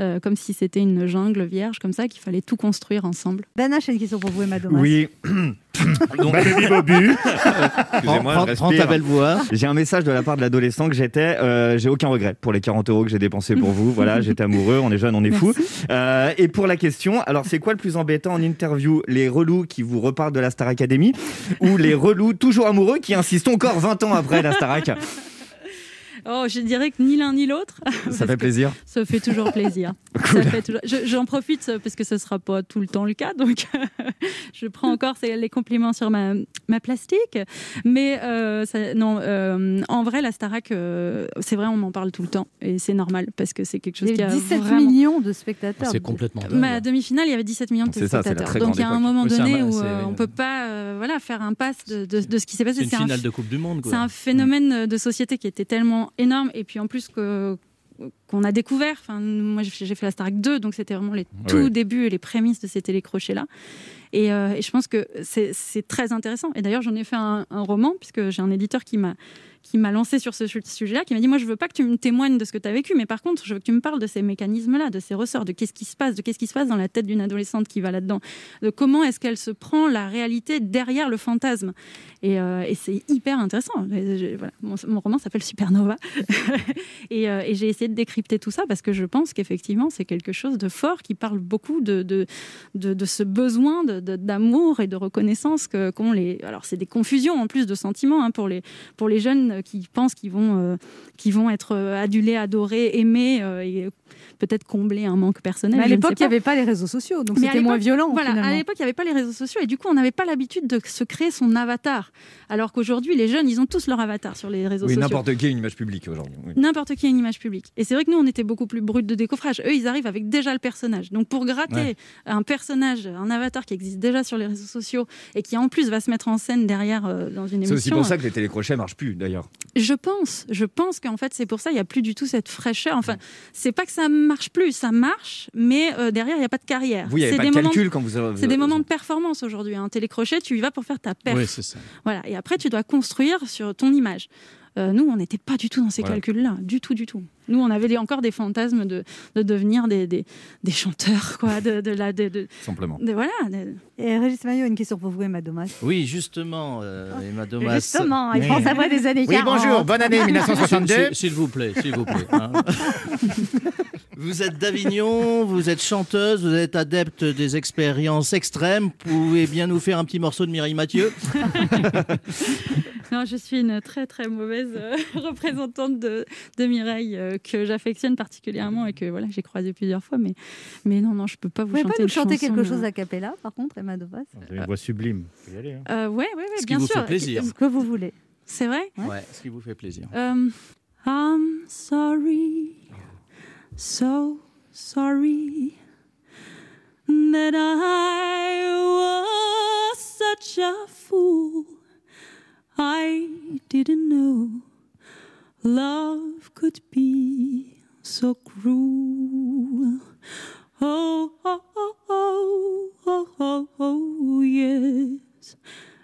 euh, comme si c'était une jungle vierge, comme ça, qu'il fallait tout construire ensemble. Ben H, j'ai une question pour vous, Emma Domas. Oui. [clears throat] [laughs] Donc, [laughs] Excusez-moi, Prends, je prends ta respire. belle voix. J'ai un message de la part de l'adolescent que j'étais. euh, j'ai aucun regret pour les 40 euros que j'ai dépensés pour vous. Voilà, [laughs] j'étais amoureux, on est jeune, on est fou. Euh, et pour la question, alors c'est quoi le plus embêtant en interview? Les relous qui vous repartent de la Star Academy ou les relous toujours amoureux qui insistent encore 20 ans après la Starac? Oh, je dirais que ni l'un ni l'autre. Ça [laughs] fait plaisir. Ça fait toujours plaisir. [laughs] Ça fait toujours- je- J'en profite euh, parce que ce sera pas tout le temps le cas, donc [laughs] je prends encore les compliments sur ma, ma plastique. Mais euh, ça- non, euh, en vrai, la Starac, euh, c'est vrai, on en parle tout le temps et c'est normal parce que c'est quelque chose Il y qui a a 17 vraiment... millions de spectateurs. C'est complètement dingue. Ma demi-finale, il y avait 17 millions de C'est ça, c'est la téléspectateurs. très Donc grande il y a un époque. moment Oui, c'est un donné où euh, on peut pas euh, voilà, faire un pass de, de- de ce qui s'est passé. C'est une C'est un finale de Coupe du Monde. quoi. c'est un phénomène de société qui était tellement énorme et puis en plus que qu'on a découvert. Enfin, moi, j'ai fait la Starac 2, donc c'était vraiment les tout Ouais. débuts et les prémices de ces télécrochets-là. Et, euh, et je pense que c'est très intéressant. Et d'ailleurs, j'en ai fait un, un roman, puisque j'ai un éditeur qui m'a qui m'a lancé sur ce su- sujet-là, qui m'a dit Moi, je veux pas que tu me témoignes de ce que tu as vécu, mais par contre, je veux que tu me parles de ces mécanismes-là, de ces ressorts, de qu'est-ce qui se passe, de qu'est-ce qui se passe dans la tête d'une adolescente qui va là-dedans, de comment est-ce qu'elle se prend la réalité derrière le fantasme. Et, euh, et c'est hyper intéressant. Et je- voilà, mon, mon roman s'appelle Supernova. [laughs] et euh, et j'ai essayé de décrypter tout ça parce que je pense qu'effectivement, c'est quelque chose de fort qui parle beaucoup de, de, de, de ce besoin d'amour et de reconnaissance qu'ont les. Alors, c'est des confusions en plus de sentiments hein, pour, les, pour les jeunes qui pensent qu'ils vont, euh, vont être euh, adulés, adorés, aimés euh, et peut-être combler un manque personnel. Mais à l'époque, il n'y avait pas les réseaux sociaux, donc c'était moins violent. Voilà, à l'époque, il n'y avait pas les réseaux sociaux et du coup, on n'avait pas l'habitude de se créer son avatar. Alors qu'aujourd'hui, les jeunes, ils ont tous leur avatar sur les réseaux Oui, sociaux. n'importe qui a une image publique aujourd'hui. oui. N'importe qui a une image publique. Et c'est vrai que nous, on était beaucoup plus brut de décoffrage. Eux, ils arrivent avec déjà le personnage. Donc, pour gratter Ouais. un personnage, un avatar qui existe déjà sur les réseaux sociaux et qui en plus va se mettre en scène derrière euh, dans une C'est émission. aussi pour ça que les télécrochets marchent plus d'ailleurs. Je pense, je pense qu'en fait c'est pour ça il y a plus du tout cette fraîcheur. Enfin, c'est pas que ça marche plus, ça marche, mais euh, derrière il n'y a pas de carrière. Vous, il n'y avait C'est pas de des moments- calcul quand vous. C'est des moments de performance aujourd'hui. Un télécrochet, tu y vas pour faire ta perf. Oui, c'est ça. Voilà. Et après, tu dois construire sur ton image. Euh, nous, on n'était pas du tout dans ces Voilà. calculs-là, du tout, du tout. Nous, on avait encore des fantasmes de, de devenir des, des, des chanteurs, quoi, de, de la, de, de- Simplement. de- voilà. de- Et Régis Maillot, une question pour vous, Emma Domas. Oui, justement, euh, Emma Domas. Justement, il Oui. prend sa voix des années Oui, 40. bonjour, bonne année [laughs] 1962. S'il s'il vous plaît, s'il vous plaît. hein. [laughs] Vous êtes d'Avignon, vous êtes chanteuse, vous êtes adepte des expériences extrêmes. Vous pouvez bien nous faire un petit morceau de Mireille Mathieu? Non, je suis une très très mauvaise euh, [laughs] représentante de, de Mireille euh, que j'affectionne particulièrement et que voilà j'ai croisé plusieurs fois, mais mais non non je peux pas vous, Vous pouvez chanter pas nous chanter chanson, quelque chose euh, a cappella, par contre, Emma Dovas Vous avez une voix sublime. Y aller, hein. euh, ouais ouais ouais Ce qui bien vous sûr. fait plaisir. Ce que vous voulez. C'est vrai? Ouais, ce qui vous fait plaisir. Um, I'm sorry, so sorry that I was such a fool. I didn't know love could be so cruel. Oh, oh, oh, oh, oh, oh, oh, yes.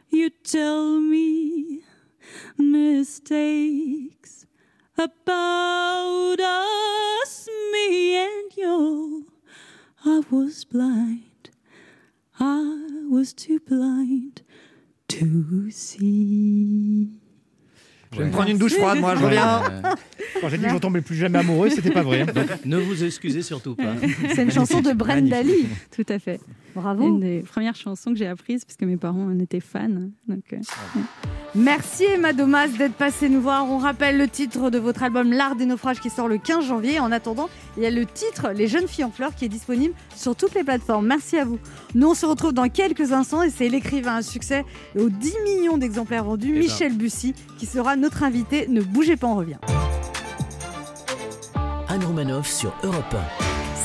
You tell me mistakes about us, me and you. I was blind, I was too blind to see. Je vais me prendre une douche froide, moi, je reviens. Quand j'ai dit que j'en tombais plus jamais amoureux, c'était pas vrai. hein. Ne vous excusez surtout pas. [laughs] C'est une chanson de Brenda Lee. Tout à fait. Bravo. Une des premières chansons que j'ai apprises parce que mes parents en étaient fans. Donc, euh, Merci Emma Domas d'être passée nous voir. On rappelle le titre de votre album L'Art des naufrages qui sort le 15 janvier. En attendant, il y a le titre Les jeunes filles en fleurs qui est disponible sur toutes les plateformes. Merci à vous. Nous, on se retrouve dans quelques instants et c'est l'écrivain à succès et aux 10 millions d'exemplaires vendus, ben. Michel Bussy, qui sera notre invité. Ne bougez pas, on revient. Anne Romanoff sur Europe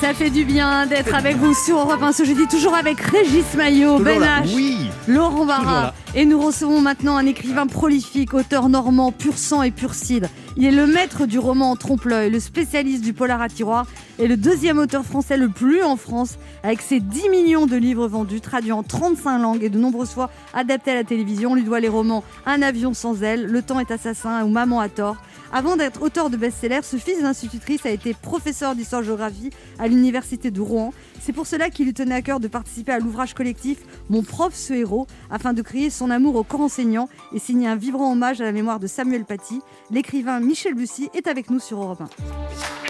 Ça fait du bien d'être avec vous sur Europe 1 ce jeudi, toujours avec Régis Maillot, Ben H, Oui. Laurent Barra. Et nous recevons maintenant un écrivain prolifique, auteur normand, pur sang et pur cidre. Il est le maître du roman en trompe-l'œil, le spécialiste du polar à tiroir et le deuxième auteur français le plus en France, avec ses 10 millions de livres vendus, traduits en 35 langues et de nombreuses fois adaptés à la télévision. On lui doit les romans Un avion sans aile, Le temps est assassin ou Maman a tort. Avant d'être auteur de best-sellers, ce fils d'institutrice a été professeur d'histoire-géographie à l'université de Rouen. C'est pour cela qu'il lui tenait à cœur de participer à l'ouvrage collectif Mon prof, ce héros, afin de crier son amour au corps enseignant et signer un vibrant hommage à la mémoire de Samuel Paty. L'écrivain Michel Bussy est avec nous sur Europe 1.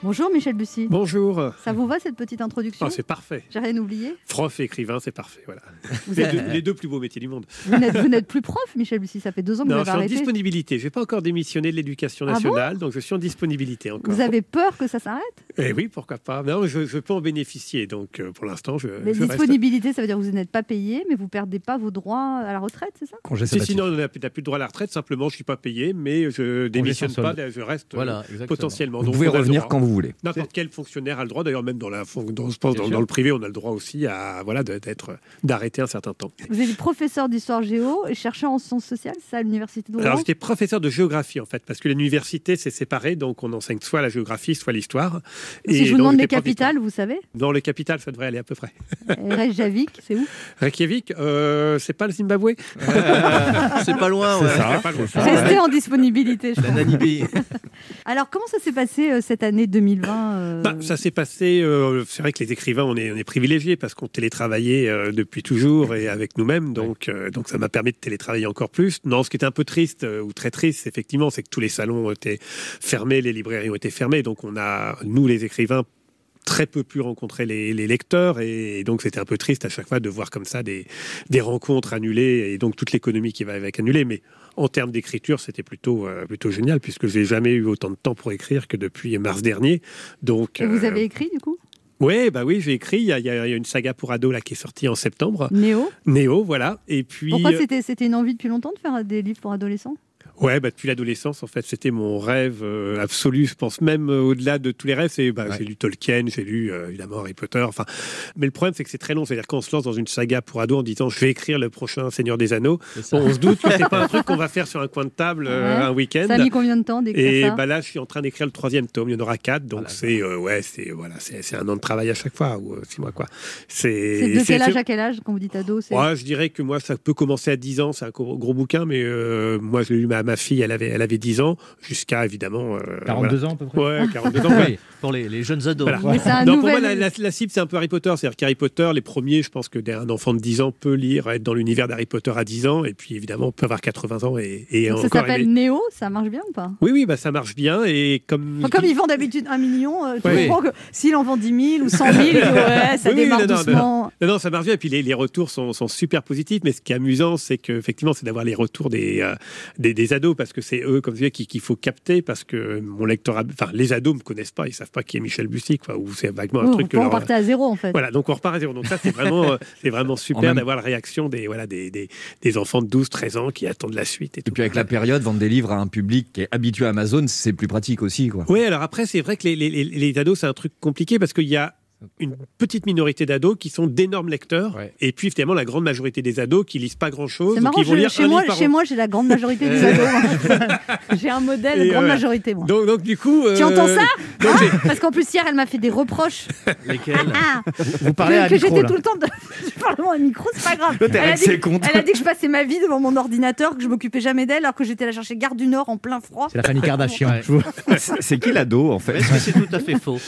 Bonjour Michel Bussy. Bonjour. Ça vous va cette petite introduction Ah, c'est parfait. J'ai rien oublié. Prof et écrivain, c'est parfait. Voilà. Vous Les, êtes- deux, les deux plus beaux métiers du monde. Vous n'êtes, plus prof, Michel Bussy. Ça fait deux ans que Non, vous je avez suis en arrêté. disponibilité. Je n'ai pas encore démissionné de l'éducation Ah bon nationale, donc je suis en disponibilité encore. Vous avez peur que ça s'arrête? Eh oui, pourquoi pas. Non, je, je peux en bénéficier. Donc euh, pour l'instant, je, Les je reste. disponibilités, ça veut dire que vous n'êtes pas payé, mais vous perdez pas vos droits à la retraite, c'est ça? Si, sinon, on n'a plus de droit à la retraite. Simplement, je ne suis pas payé, mais je démissionne pas. Je reste euh, Voilà, potentiellement. Vous Donc, pouvez revenir quand vous voulez. N'importe quel fonctionnaire a le droit. D'ailleurs, même dans la dans, je pense, Bien dans, le privé, on a le droit aussi à voilà de- d'être d'arrêter un certain temps. Vous êtes professeur d'histoire géo et chercheur en sciences sociales, c'est ça, à l'université de Rouen Alors, j'étais professeur de géographie, en fait, parce que l'université, c'est séparé, donc on enseigne soit la géographie, soit l'histoire. Si je vous donc, demande les capitales, vous savez Dans les capitales, ça devrait aller à peu près. Et Reykjavik, c'est où? Reykjavik, euh, c'est pas le Zimbabwe? C'est pas loin, ouais. Pas loin. Restez en disponibilité, je La pense. Namibie. [laughs] Alors, comment ça s'est passé euh, cette année 2020 euh, Bah, ça s'est passé. euh, c'est vrai que les écrivains, on est, on est privilégiés parce qu'on télétravaillait euh, depuis toujours et avec nous-mêmes, donc euh, donc ça m'a permis de télétravailler encore plus. Non, ce qui était un peu triste euh, ou très triste, effectivement, c'est que tous les salons étaient fermés, les librairies ont été fermées, donc on a nous les écrivains très peu pu rencontrer les, les lecteurs et, donc c'était un peu triste à chaque fois de voir comme ça des, des rencontres annulées et donc toute l'économie qui va avec annulée. Mais en termes d'écriture, c'était plutôt, euh, plutôt génial puisque j'ai jamais eu autant de temps pour écrire que depuis mars dernier. Donc, Et vous euh, avez écrit, du coup? Ouais, bah oui, j'ai écrit. Il y, a, il y a- il y a une saga pour ados là qui est sortie en septembre. Néo? Néo, voilà. Et puis. Pourquoi euh, c'était, c'était une envie depuis longtemps de faire des livres pour adolescents? Ouais, bah, depuis l'adolescence, en fait, c'était mon rêve euh, absolu. Je pense même euh, au-delà de tous les rêves. C'est, bah, J'ai lu Tolkien, j'ai lu euh, évidemment Harry Potter. Enfin, mais le problème, c'est que c'est très long. C'est-à-dire qu'on se lance dans une saga pour ados en disant je vais écrire le prochain Seigneur des Anneaux. Bon, on se doute que c'est pas un [laughs] truc qu'on va faire sur un coin de table euh, Ouais. un week-end. Ça a mis combien de temps d'écrire Et ça bah là, je suis en train d'écrire le troisième tome. Il y en aura quatre, donc c'est euh, ouais, c'est voilà, c'est c'est un an de travail à chaque fois ou euh, six mois quoi. C'est C'est de c'est- quel âge c'est- à quel âge quand vous dites ado c'est... Ouais, je dirais que moi, ça peut commencer à 10 ans, c'est un gros, gros bouquin, mais euh, moi, je l'ai lu à ma fille, elle avait, elle avait 10 ans, jusqu'à évidemment. euh, 42 voilà. ans, à peu près Ouais, [laughs] 42 ans. Oui, pour les, les jeunes ados. Voilà. Mais un Non, pour moi, nouvel- la, la- la cible, c'est un peu Harry Potter. C'est-à-dire qu'Harry Potter, les premiers, je pense que un enfant de 10 ans peut lire, être dans l'univers d'Harry Potter à 10 ans, et puis évidemment, on peut avoir 80 ans et, et Donc, ça s'appelle aimer. Néo, ça marche bien ou pas? Oui, oui, bah, ça marche bien. Et comme. Enfin, Comme ils vendent d'habitude un million, euh, tu Oui. comprends que s'il en vend 10 000 ou 100 000, [laughs] ouais, ça Oui, démarre non, non, doucement. Non, non, ça marche bien. Et puis les, les retours sont, sont super positifs. Mais ce qui est amusant, c'est que effectivement, c'est d'avoir les retours des, euh, des, des ados parce que c'est eux, comme tu dis, qu'il qu'il faut capter parce que mon lectorat, enfin, les ados me connaissent pas, ils savent pas qui est Michel Bussy, quoi, ou c'est vaguement un Oui, truc que on leur- partait à zéro en fait. Voilà, donc on repart à zéro. Donc ça, c'est vraiment, [laughs] euh, c'est vraiment super même- d'avoir la réaction des, voilà, des, des, des enfants de 12, 13 ans qui attendent la suite et tout. Puis avec la période, vendre des livres à un public qui est habitué à Amazon, c'est plus pratique aussi. Quoi. Oui, alors après, c'est vrai que les, les- les- les ados, c'est un truc compliqué parce qu'il y a une petite minorité d'ados qui sont d'énormes lecteurs, et puis finalement la grande majorité des ados qui lisent pas grand-chose, C'est marrant, vont je- lire chez, un moi, livre par chez an. moi, j'ai la grande majorité des [laughs] ados. [laughs] j'ai un modèle, Et grande majorité, moi. Donc, donc du coup, Tu euh, entends ça [laughs] donc Hein j'ai- Parce qu'en plus, hier, elle m'a fait des reproches. Lesquels? Ah, Vous parlez que, à un que micro, j'étais tout le temps. De... je parle dans un micro, c'est pas grave. Elle a, dit, ses comptes. elle a dit que je passais ma vie devant mon ordinateur, que je m'occupais jamais d'elle, alors que j'étais là chercher Gare du Nord en plein froid. C'est la famille Kardashian. Ouais. C'est qui l'ado en fait? C'est tout à fait faux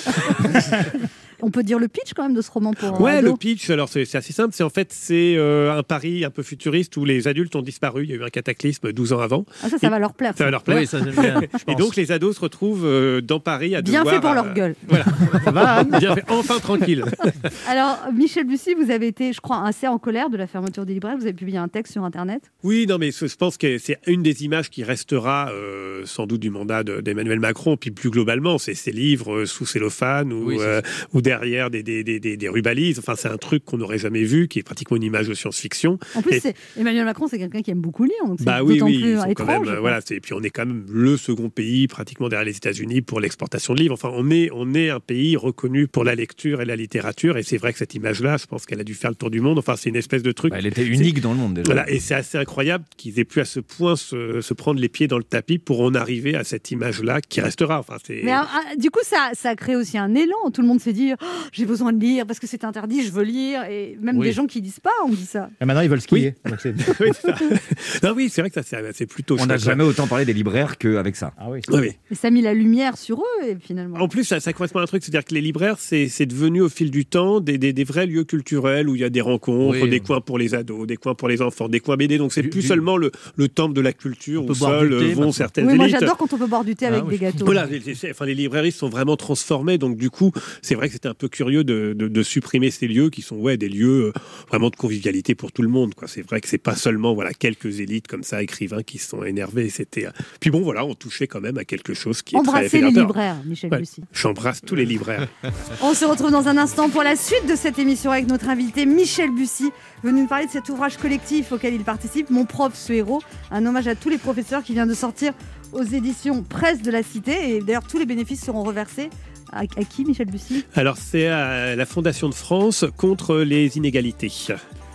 On peut dire le pitch quand même de ce roman pour. Ouais, le pitch, alors c'est assez simple. C'est en fait c'est euh, un pari un peu futuriste où les adultes ont disparu. Il y a eu un cataclysme 12 ans avant. Ah, ça, ça Et- va leur plaire. Ça va leur plaire. Oui, ça j'aime bien. je [laughs] Et donc les ados se retrouvent euh, dans Paris à Bien devoir, fait pour leur euh, gueule. [laughs] Voilà, Ça va, bien fait. Enfin tranquille. [laughs] Alors, Michel Bussy, vous avez été, je crois, assez en colère de la fermeture des libraires. Vous avez publié un texte sur Internet. Oui, non, mais je pense que c'est une des images qui restera euh, sans doute du mandat de- d'Emmanuel Macron, puis plus globalement, c'est ces livres euh, sous cellophane ou, Oui, euh, ou derrière des, des, des, des, des rubalises. Enfin, c'est un truc qu'on n'aurait jamais vu, qui est pratiquement une image de science-fiction. En plus, Et- Emmanuel Macron, c'est quelqu'un qui aime beaucoup lire. Donc c'est Bah oui, plus ils sont quand étrange. même, quoi. voilà, c'est- et puis on est quand même le second pays, pratiquement derrière les États-Unis, pour l'exportation de livres. Enfin, on est, on est un pays reconnu pour la lecture et la littérature, et c'est vrai que cette image-là, je pense qu'elle a dû faire le tour du monde. Enfin, c'est une espèce de truc. Bah, Elle était unique dans le monde déjà. Voilà, et c'est assez incroyable qu'ils aient pu à ce point se, se prendre les pieds dans le tapis pour en arriver à cette image-là qui restera. Enfin, c'est. Mais ah, ah, du coup, ça, ça a créé aussi un élan. Tout le monde s'est dit oh, j'ai besoin de lire parce que c'est interdit, je veux lire. Et même Oui. des gens qui disent pas ont dit ça. Et maintenant, ils veulent skier. Oui, c'est [laughs] oui, c'est vrai que ça, c'est plutôt. On n'a jamais autant parlé des libraires qu'avec ça. Ah oui. Oui, oui. Et ça a mis la lumière sur eux, et finalement. En plus, ça, ça correspond à un truc, c'est-à-dire que les libraires, c'est c'est devenu au fil du temps des, des- des vrais lieux culturels où il y a des rencontres, Oui. des coins pour les ados, des coins pour les enfants, des coins BD. Donc c'est plus du- seulement le, le temple de la culture On où seuls vont maintenant. certaines oui, moi élites. j'adore quand on peut boire du thé Ah avec oui. des gâteaux. Voilà, les, les- enfin, les librairies sont vraiment transformées, donc du coup, c'est vrai que c'était un peu curieux de, de- de supprimer ces lieux qui sont ouais, des lieux euh, vraiment de convivialité pour tout le monde. quoi. C'est vrai que c'est pas seulement voilà, quelques élites comme ça, écrivains, qui se sont énervés. C'était, Puis bon, voilà, on touchait quand même à quelque chose qui est très Embrasser les libraires, Michel Ouais. Bussy. J'embrasse tous les libraires. [laughs] On se retrouve dans un instant pour la suite de cette émission avec notre invité Michel Bussy, venu nous parler de cet ouvrage collectif auquel il participe, Mon prof, ce héros, un hommage à tous les professeurs qui vient de sortir aux éditions Presse de la Cité. Et d'ailleurs, tous les bénéfices seront reversés à, à qui, Michel Bussy? Alors, c'est à la Fondation de France contre les inégalités.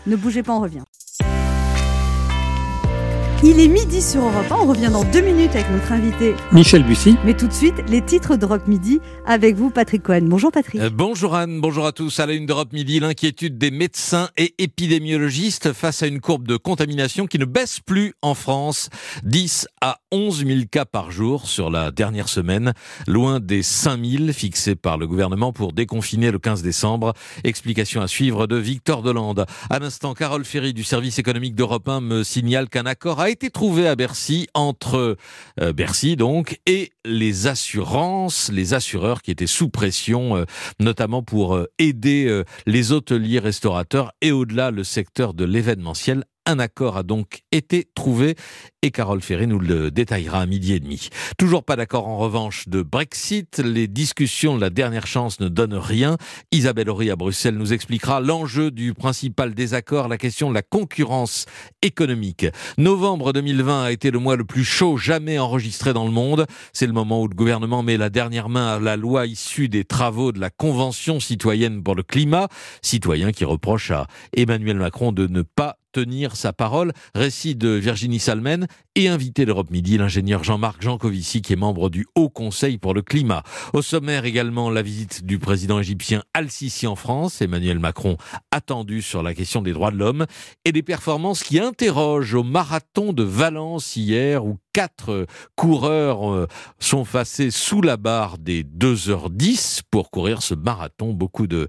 Ne bougez pas, on revient. Il est midi sur Europe 1, on revient dans deux minutes avec notre invité. Michel Bussy. Mais tout de suite, les titres d'Europe Midi avec vous, Patrick Cohen. Bonjour Patrick. Euh, Bonjour Anne, bonjour à tous. À la une d'Europe Midi, l'inquiétude des médecins et épidémiologistes face à une courbe de contamination qui ne baisse plus en France. 10 à 11 000 cas par jour sur la dernière semaine, loin des 5 000 fixés par le gouvernement pour déconfiner le 15 décembre. Explication à suivre de Victor Delande. À l'instant, Carole Ferry du service économique d'Europe 1 me signale qu'un accord a été trouvé à Bercy entre euh, Bercy donc et les assurances, les assureurs qui étaient sous pression, euh, notamment pour euh, aider les hôteliers, restaurateurs et au-delà le secteur de l'événementiel. Un accord a donc été trouvé et Carole Ferré nous le détaillera à midi et demi. Toujours pas d'accord en revanche de Brexit. Les discussions de la dernière chance ne donnent rien. Isabelle Horry à Bruxelles nous expliquera l'enjeu du principal désaccord, la question de la concurrence économique. Novembre 2020 a été le mois le plus chaud jamais enregistré dans le monde. C'est le moment où le gouvernement met la dernière main à la loi issue des travaux de la Convention citoyenne pour le climat, citoyen qui reproche à Emmanuel Macron de ne pas tenir sa parole. Récit de Virginie Salmen et invité d'Europe Midi, l'ingénieur Jean-Marc Jancovici, qui est membre du Haut Conseil pour le climat. Au sommaire également la visite du président égyptien Al-Sisi en France, Emmanuel Macron attendu sur la question des droits de l'homme, et des performances qui interrogent au marathon de Valence hier, où quatre coureurs euh, sont passés sous la barre des 2h10 pour courir ce marathon. Beaucoup de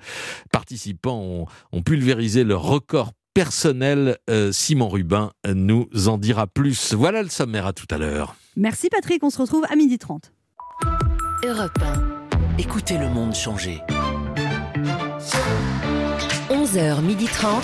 participants ont, ont pulvérisé leur record personnel. Euh, Simon Rubin nous en dira plus. Voilà le sommaire à tout à l'heure. Merci Patrick, on se retrouve à 12h30. Europe 1. Écoutez le monde changer. 11h30.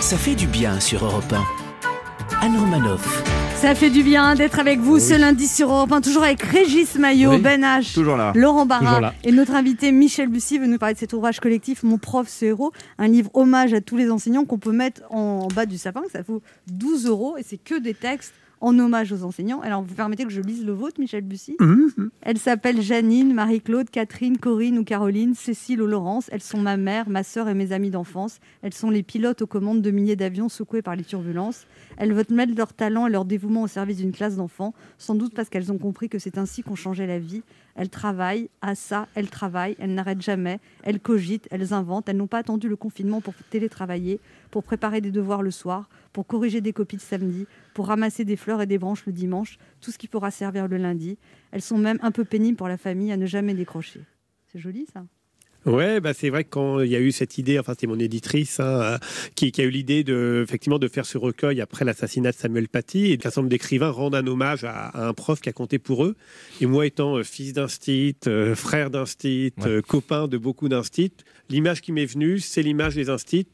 Ça fait du bien sur Europe 1. Anne Romanoff. Ça fait du bien d'être avec vous ce lundi sur Europe 1, toujours avec Régis Maillot, Oui, Ben H, toujours là. Laurent Barra et notre invité Michel Bussy veut nous parler de cet ouvrage collectif Mon prof, ce héros, un livre hommage à tous les enseignants qu'on peut mettre en bas du sapin, ça vaut 12 euros et c'est que des textes en hommage aux enseignants. Alors vous permettez que je lise le vôtre, Michel Bussy Elles s'appellent Janine, Marie-Claude, Catherine, Corinne ou Caroline, Cécile ou Laurence. Elles sont ma mère, ma sœur et mes amis d'enfance. Elles sont les pilotes aux commandes de milliers d'avions secoués par les turbulences. Elles veulent mettre leur talent et leur dévouement au service d'une classe d'enfants, sans doute parce qu'elles ont compris que c'est ainsi qu'on changeait la vie. Elles travaillent, à ça, elles travaillent, elles n'arrêtent jamais, elles cogitent, elles inventent, elles n'ont pas attendu le confinement pour télétravailler, pour préparer des devoirs le soir, pour corriger des copies de samedi, pour ramasser des fleurs et des branches le dimanche, tout ce qui pourra servir le lundi. Elles sont même un peu pénibles pour la famille à ne jamais décrocher. C'est joli ça? Ouais, bah c'est vrai que quand il y a eu cette idée, enfin c'est mon éditrice hein, euh, qui, qui a eu l'idée de effectivement de faire ce recueil après l'assassinat de Samuel Paty et qu'un certain nombre d'écrivains rendent un hommage à, à un prof qui a compté pour eux. Et moi étant euh, fils d'instit, euh, frère d'instit, euh, copain de beaucoup d'instit, l'image qui m'est venue, c'est l'image des instits.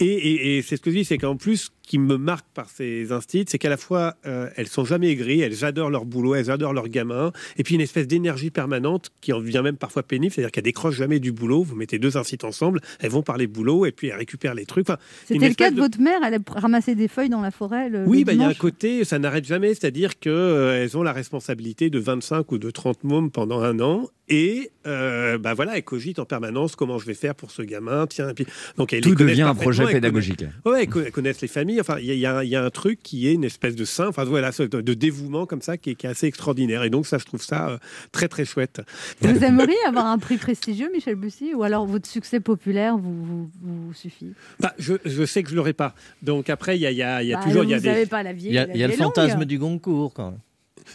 Et, et- et c'est ce que je dis, c'est qu'en plus, qui me marque par ces instits, c'est qu'à la fois, euh, elles sont jamais aigries, elles adorent leur boulot, elles adorent leurs gamins, et puis une espèce d'énergie permanente qui en devient même parfois pénible, c'est-à-dire qu'elles décrochent jamais du boulot. Vous mettez deux instits ensemble, elles vont parler boulot, et puis elles récupèrent les trucs. Enfin, C'était le cas de votre mère, elle a ramassé des feuilles dans la forêt le, oui, bah, il y a un côté, ça n'arrête jamais, c'est-à-dire qu'elles ont la responsabilité de 25 ou de 30 mômes pendant un an, et euh, bah voilà, elles cogitent en permanence comment je vais faire pour ce gamin. Tiens, et puis, donc Tout devient un projet pédagogique. connaissent- Ouais, elles co- elles connaissent les familles. Enfin, il y, a- y un- il y a un truc qui est une espèce de saint, enfin voilà, de dévouement comme ça qui est, qui est assez extraordinaire. Et donc ça, je trouve ça euh, très très chouette. Vous aimeriez avoir un prix prestigieux, Michel Bussy, ou alors votre succès populaire vous, vous, vous suffit? Bah, je, je sais que je l'aurai pas. Donc après, il y a, il y a- il y a Bah, toujours, il y a vous des. avez pas la vie- Il y a, la il y a vie le fantasme du Goncourt quand même.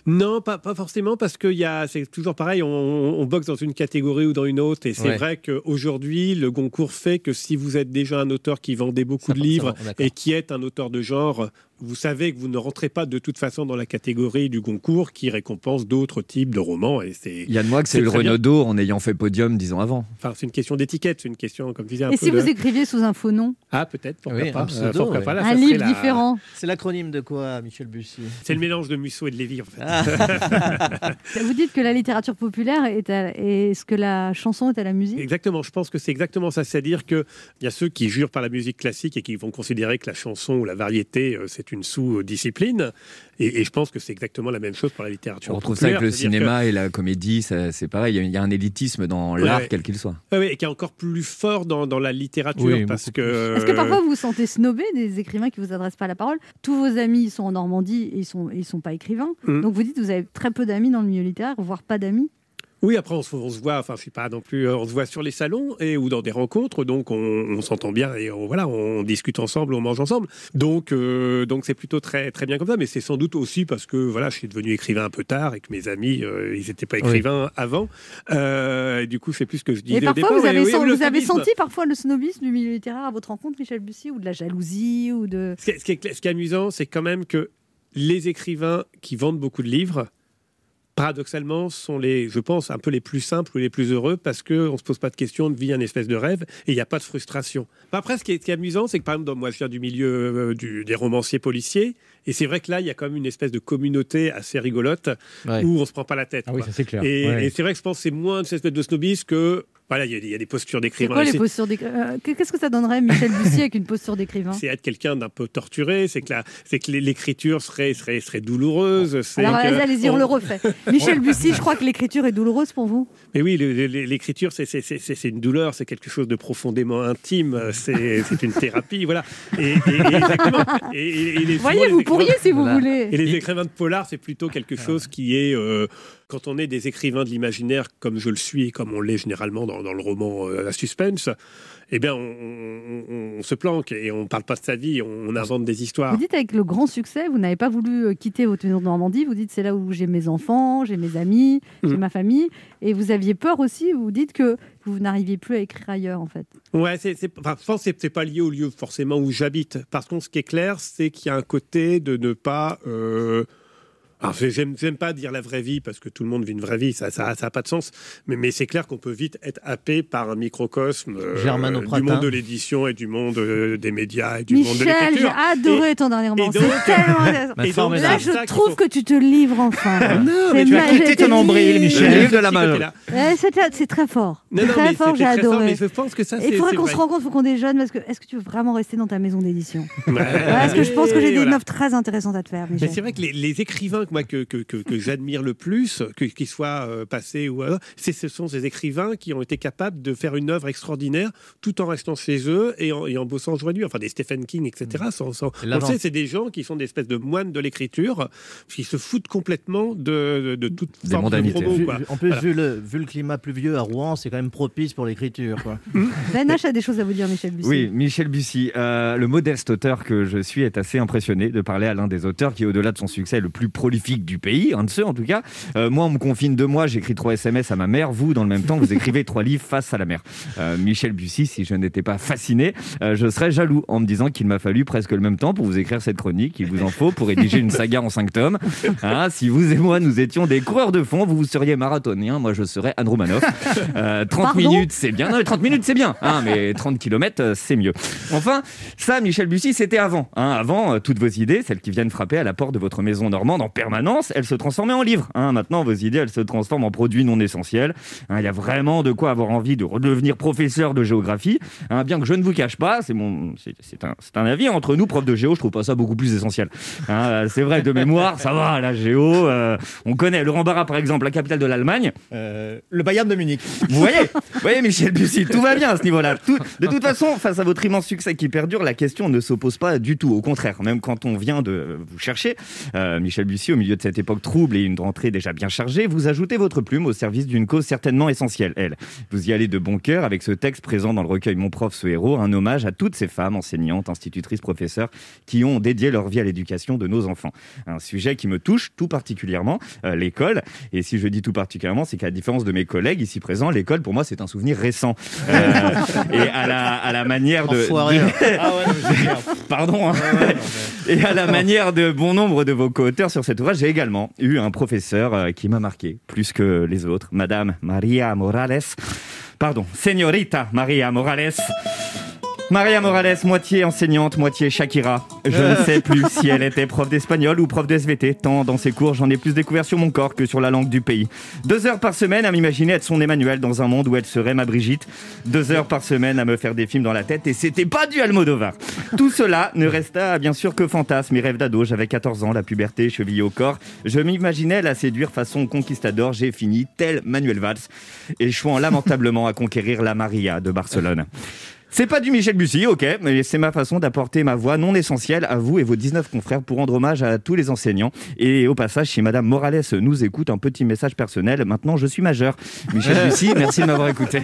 Non, pas, pas forcément, parce que il y a- c'est toujours pareil, on, on boxe dans une catégorie ou dans une autre, et c'est Ouais. vrai qu'aujourd'hui, le Goncourt fait que si vous êtes déjà un auteur qui vendait beaucoup de livres et qui est un auteur de genre, vous savez que vous ne rentrez pas de toute façon dans la catégorie du Goncourt qui récompense d'autres types de romans. Et c'est, Il y a de moi que c'est le très bien. Renaudot en ayant fait podium dix ans avant. Enfin, c'est une question d'étiquette, c'est une question, comme tu disais, un Et peu si de- vous écriviez sous un faux nom Ah, peut-être, pourquoi Oui, pas. un pseudo, euh, pourquoi ouais. pas, là, Un livre la- différent C'est l'acronyme de quoi, Michel Bussy C'est le mélange de Musso et de Lévy, en fait. [laughs] Vous dites que la littérature populaire est, à- est ce que la chanson est à la musique? Exactement, je pense que c'est exactement ça. C'est-à-dire qu'il y a ceux qui jurent par la musique classique et qui vont considérer que la chanson ou la variété, euh, c'est une sous-discipline. Et, et je pense que c'est exactement la même chose pour la littérature. On retrouve ça avec le cinéma et la comédie, c'est pareil. Il y a- il y, a un élitisme dans l'art, ouais. quel qu'il soit. ouais, et qui est encore plus fort dans, dans la littérature. Oui, parce que... Est-ce que parfois vous vous sentez snobé des écrivains qui vous adressent pas la parole? Tous vos amis sont en Normandie et ils sont, ils sont pas écrivains. Mm. Donc vous dites que vous avez très peu d'amis dans le milieu littéraire, voire pas d'amis. Oui, après, on se, on se voit, enfin, je sais pas non plus, euh, on se voit sur les salons et ou dans des rencontres, donc on, on s'entend bien et on, voilà, on discute ensemble, on mange ensemble. Donc, euh, donc c'est plutôt très, très bien comme ça, mais c'est sans doute aussi parce que voilà, je suis devenu écrivain un peu tard et que mes amis, euh, ils n'étaient pas écrivains avant. Euh, et du coup, c'est plus ce que je disais Et au parfois, départ. vous mais avez, oui, sen- le vous avez snobisme. senti parfois le snobisme du milieu littéraire à votre rencontre, Michel Bussy, ou de la jalousie ou de... Ce qui est, ce qui est- ce qui est amusant, c'est quand même que les écrivains qui vendent beaucoup de livres, paradoxalement, sont les, je pense, un peu les plus simples ou les plus heureux parce qu'on ne se pose pas de questions, on vit un espèce de rêve et il n'y a pas de frustration. Après, ce qui est, ce qui est amusant, c'est que par exemple, dans- moi, je viens du milieu euh, du- des romanciers policiers et c'est vrai que là, il y a quand même une espèce de communauté assez rigolote Ouais. où on se prend pas la tête. Ah oui, quoi. ça, c'est clair. Et, Ouais. et c'est vrai que je pense que c'est moins une espèce de snobisme que Voilà, il y, a- il y a des postures C'est d'écrivain. quoi Et les c'est- postures d'écrivain Qu'est-ce que ça donnerait, Michel Bussy, avec une posture d'écrivain? C'est être quelqu'un d'un peu torturé, c'est que, la- c'est que l'écriture serait, serait, serait douloureuse. c'est Alors que allez-y, on le refait. [laughs] Michel Bussy, je crois que l'écriture est douloureuse pour vous? Mais oui, l'écriture, c'est- une douleur, c'est quelque chose de profondément intime, c'est [laughs] c'est une thérapie, voilà. Et, et- et exactement. Et- et- et les- Voyez, souvent, les vous pourriez si vous voulez. Et les écrivains de polar, c'est plutôt quelque chose qui est, euh, quand on est des écrivains de l'imaginaire, comme je le suis et comme on l'est généralement dans, dans le roman euh, à suspense, eh bien, on, on- on- on se planque et on parle pas de sa vie, on, invente des histoires. Vous dites avec le grand succès, vous n'avez pas voulu euh, quitter votre maison de Normandie. Vous dites c'est là où j'ai mes enfants, j'ai mes amis, j'ai Mm. ma famille. Et vous aviez peur aussi. Vous dites que vous n'arriviez plus à écrire ailleurs en fait. Ouais, c'est, c'est, enfin, je pense que c'est pas lié au lieu forcément où j'habite. Par contre, ce qui est clair, c'est qu'il y a un côté de ne pas. euh, alors, j'ai- j'aime, j'aime pas dire la vraie vie parce que tout le monde vit une vraie vie, ça, ça, ça a pas de sens. Mais, mais c'est clair qu'on peut vite être happé par un microcosme euh, Germano du monde de l'édition et du monde euh, des médias et du monde de Michel, j'ai l'écriture. adoré ton dernier roman. et C'est donc- tellement intéressant. [laughs] et donc, Là, c'est ça je trouve que tu te livres enfin. Non, C'est mais tu as quitté ton nombril, Michel. Le livre de la main. c'est c'est très fort. Non, non, très mais fort, j'ai très fort, adoré. mais je pense que ça, Et c'est- il faudrait c'est qu'on vrai. se rencontre, faut qu'on déjeune, parce que est-ce que tu veux vraiment rester dans ta maison d'édition? Parce que je pense que j'ai des offres très intéressantes à te faire, Mais Michel. c'est vrai que les, les écrivains que, moi, que, que, que, que j'admire le plus, que- qu'ils soient euh, passés ou alors, c'est ce sont ces écrivains qui ont été capables de faire une œuvre extraordinaire tout en restant chez eux et en, et en bossant nuit. Enfin, des Stephen King, etc. Sans, sans- Et on sait, c'est des gens qui sont des espèces de moines de l'écriture, qui se foutent complètement de, de, de toute Des forme de mondanités. promo. Vu- quoi. en plus, Voilà. vu, le, vu le climat pluvieux à Rouen, c'est quand même propice pour l'écriture. quoi. [laughs] Ben H a des choses à vous dire, Michel Bussy. Oui, Michel Bussy, euh, le modeste auteur que je suis est assez impressionné de parler à l'un des auteurs qui, au-delà de son succès, est le plus prolifique du pays, un de ceux en tout cas. Euh, moi, on me confine deux mois, j'écris trois SMS à ma mère. Vous, dans le même temps, vous écrivez trois livres face à la mer. Euh, Michel Bussy, si je n'étais pas fasciné, euh, je serais jaloux en me disant qu'il m'a fallu presque le même temps pour vous écrire cette chronique. Il vous en faut pour rédiger une saga en cinq tomes. Hein, si vous et moi, nous étions des coureurs de fond, vous, vous seriez marathonien, moi, je serais. Euh, 30 Pardon minutes, c'est bien. Non, mais 30 minutes, c'est bien. hein, mais 30 km, c'est mieux. Enfin, ça, Michel Bussy, c'était avant. hein. avant, toutes vos idées, celles qui viennent frapper à la porte de votre maison normande en permanence, elles se transformaient en livres. hein. maintenant, vos idées, elles se transforment en produits non essentiels. Hein, Il y a vraiment de quoi avoir envie de redevenir professeur de géographie. hein, bien que je ne vous cache pas, c'est mon, c'est un, c'est un avis entre nous, prof de géo, je trouve pas ça beaucoup plus essentiel. C'est vrai, de mémoire, ça va, la géo, euh, on connaît Laurent Barra, par exemple, la capitale de l'Allemagne. Euh, le Bayern de Munich. Vous voyez, vous voyez Michel Bussy, tout va bien à ce niveau-là. De toute façon, face à votre immense succès qui perdure, la question ne s'oppose pas du tout. Au contraire, même quand on vient de vous chercher, euh, Michel Bussy, au milieu de cette époque trouble et une rentrée déjà bien chargée, vous ajoutez votre plume au service d'une cause certainement essentielle, elle. Vous y allez de bon cœur avec ce texte présent dans le recueil Mon prof, ce héros, un hommage à toutes ces femmes enseignantes, institutrices, professeurs qui ont dédié leur vie à l'éducation de nos enfants. Un sujet qui me touche tout particulièrement, euh, l'école. Et si je dis tout particulièrement, c'est qu'à la différence de mes collègues ici présents, l'école pour moi c'est un souvenir récent. Euh, [laughs] et à la, à la manière de. Ah. [laughs] Pardon. hein. Et à la manière de bon nombre de vos co-auteurs sur cet j'ai également eu un professeur euh, qui m'a marqué plus que les autres, Madame Maria Morales. Pardon, Señorita Maria Morales. Maria Morales, moitié enseignante, moitié Shakira. Je ne sais plus si elle était prof d'espagnol ou prof de SVT, tant dans ses cours j'en ai plus découvert sur mon corps que sur la langue du pays. Deux heures par semaine à m'imaginer être son Emmanuel dans un monde où elle serait ma Brigitte. Deux heures par semaine à me faire des films dans la tête et c'était pas du Almodovar. Tout cela ne resta bien sûr que fantasme et rêve d'ado. J'avais 14 ans, la puberté chevillée au corps. Je m'imaginais la séduire façon conquistador. J'ai fini tel Manuel Valls, échouant lamentablement à conquérir la Maria de Barcelone. C'est pas du Michel Bussy, ok, mais c'est ma façon d'apporter ma voix non essentielle à vous et vos 19 confrères pour rendre hommage à tous les enseignants. Et au passage, si Madame Morales nous écoute, un petit message personnel. Maintenant, je suis majeur. Michel [laughs] Bussy, merci de m'avoir écouté.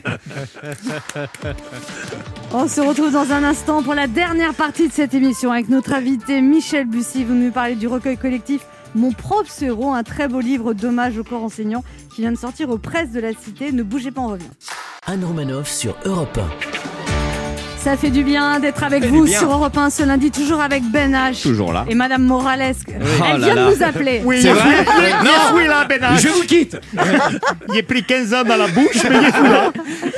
On se retrouve dans un instant pour la dernière partie de cette émission avec notre invité Michel Bussy. Vous nous parlez du recueil collectif Mon prof Sero, un très beau livre d'hommage au corps enseignant qui vient de sortir aux presses de la Cité. Ne bougez pas, on revient. Anne Romanoff sur Europe Ça fait du bien d'être avec vous bien. sur Europe 1 ce lundi, toujours avec Ben H. Toujours là. Et Madame Morales. Elle Oh vient là. de nous appeler. Oui, C'est vrai Non. fou, là, Ben H. Je vous quitte Il est pris 15 ans dans la bouche, mais il est là.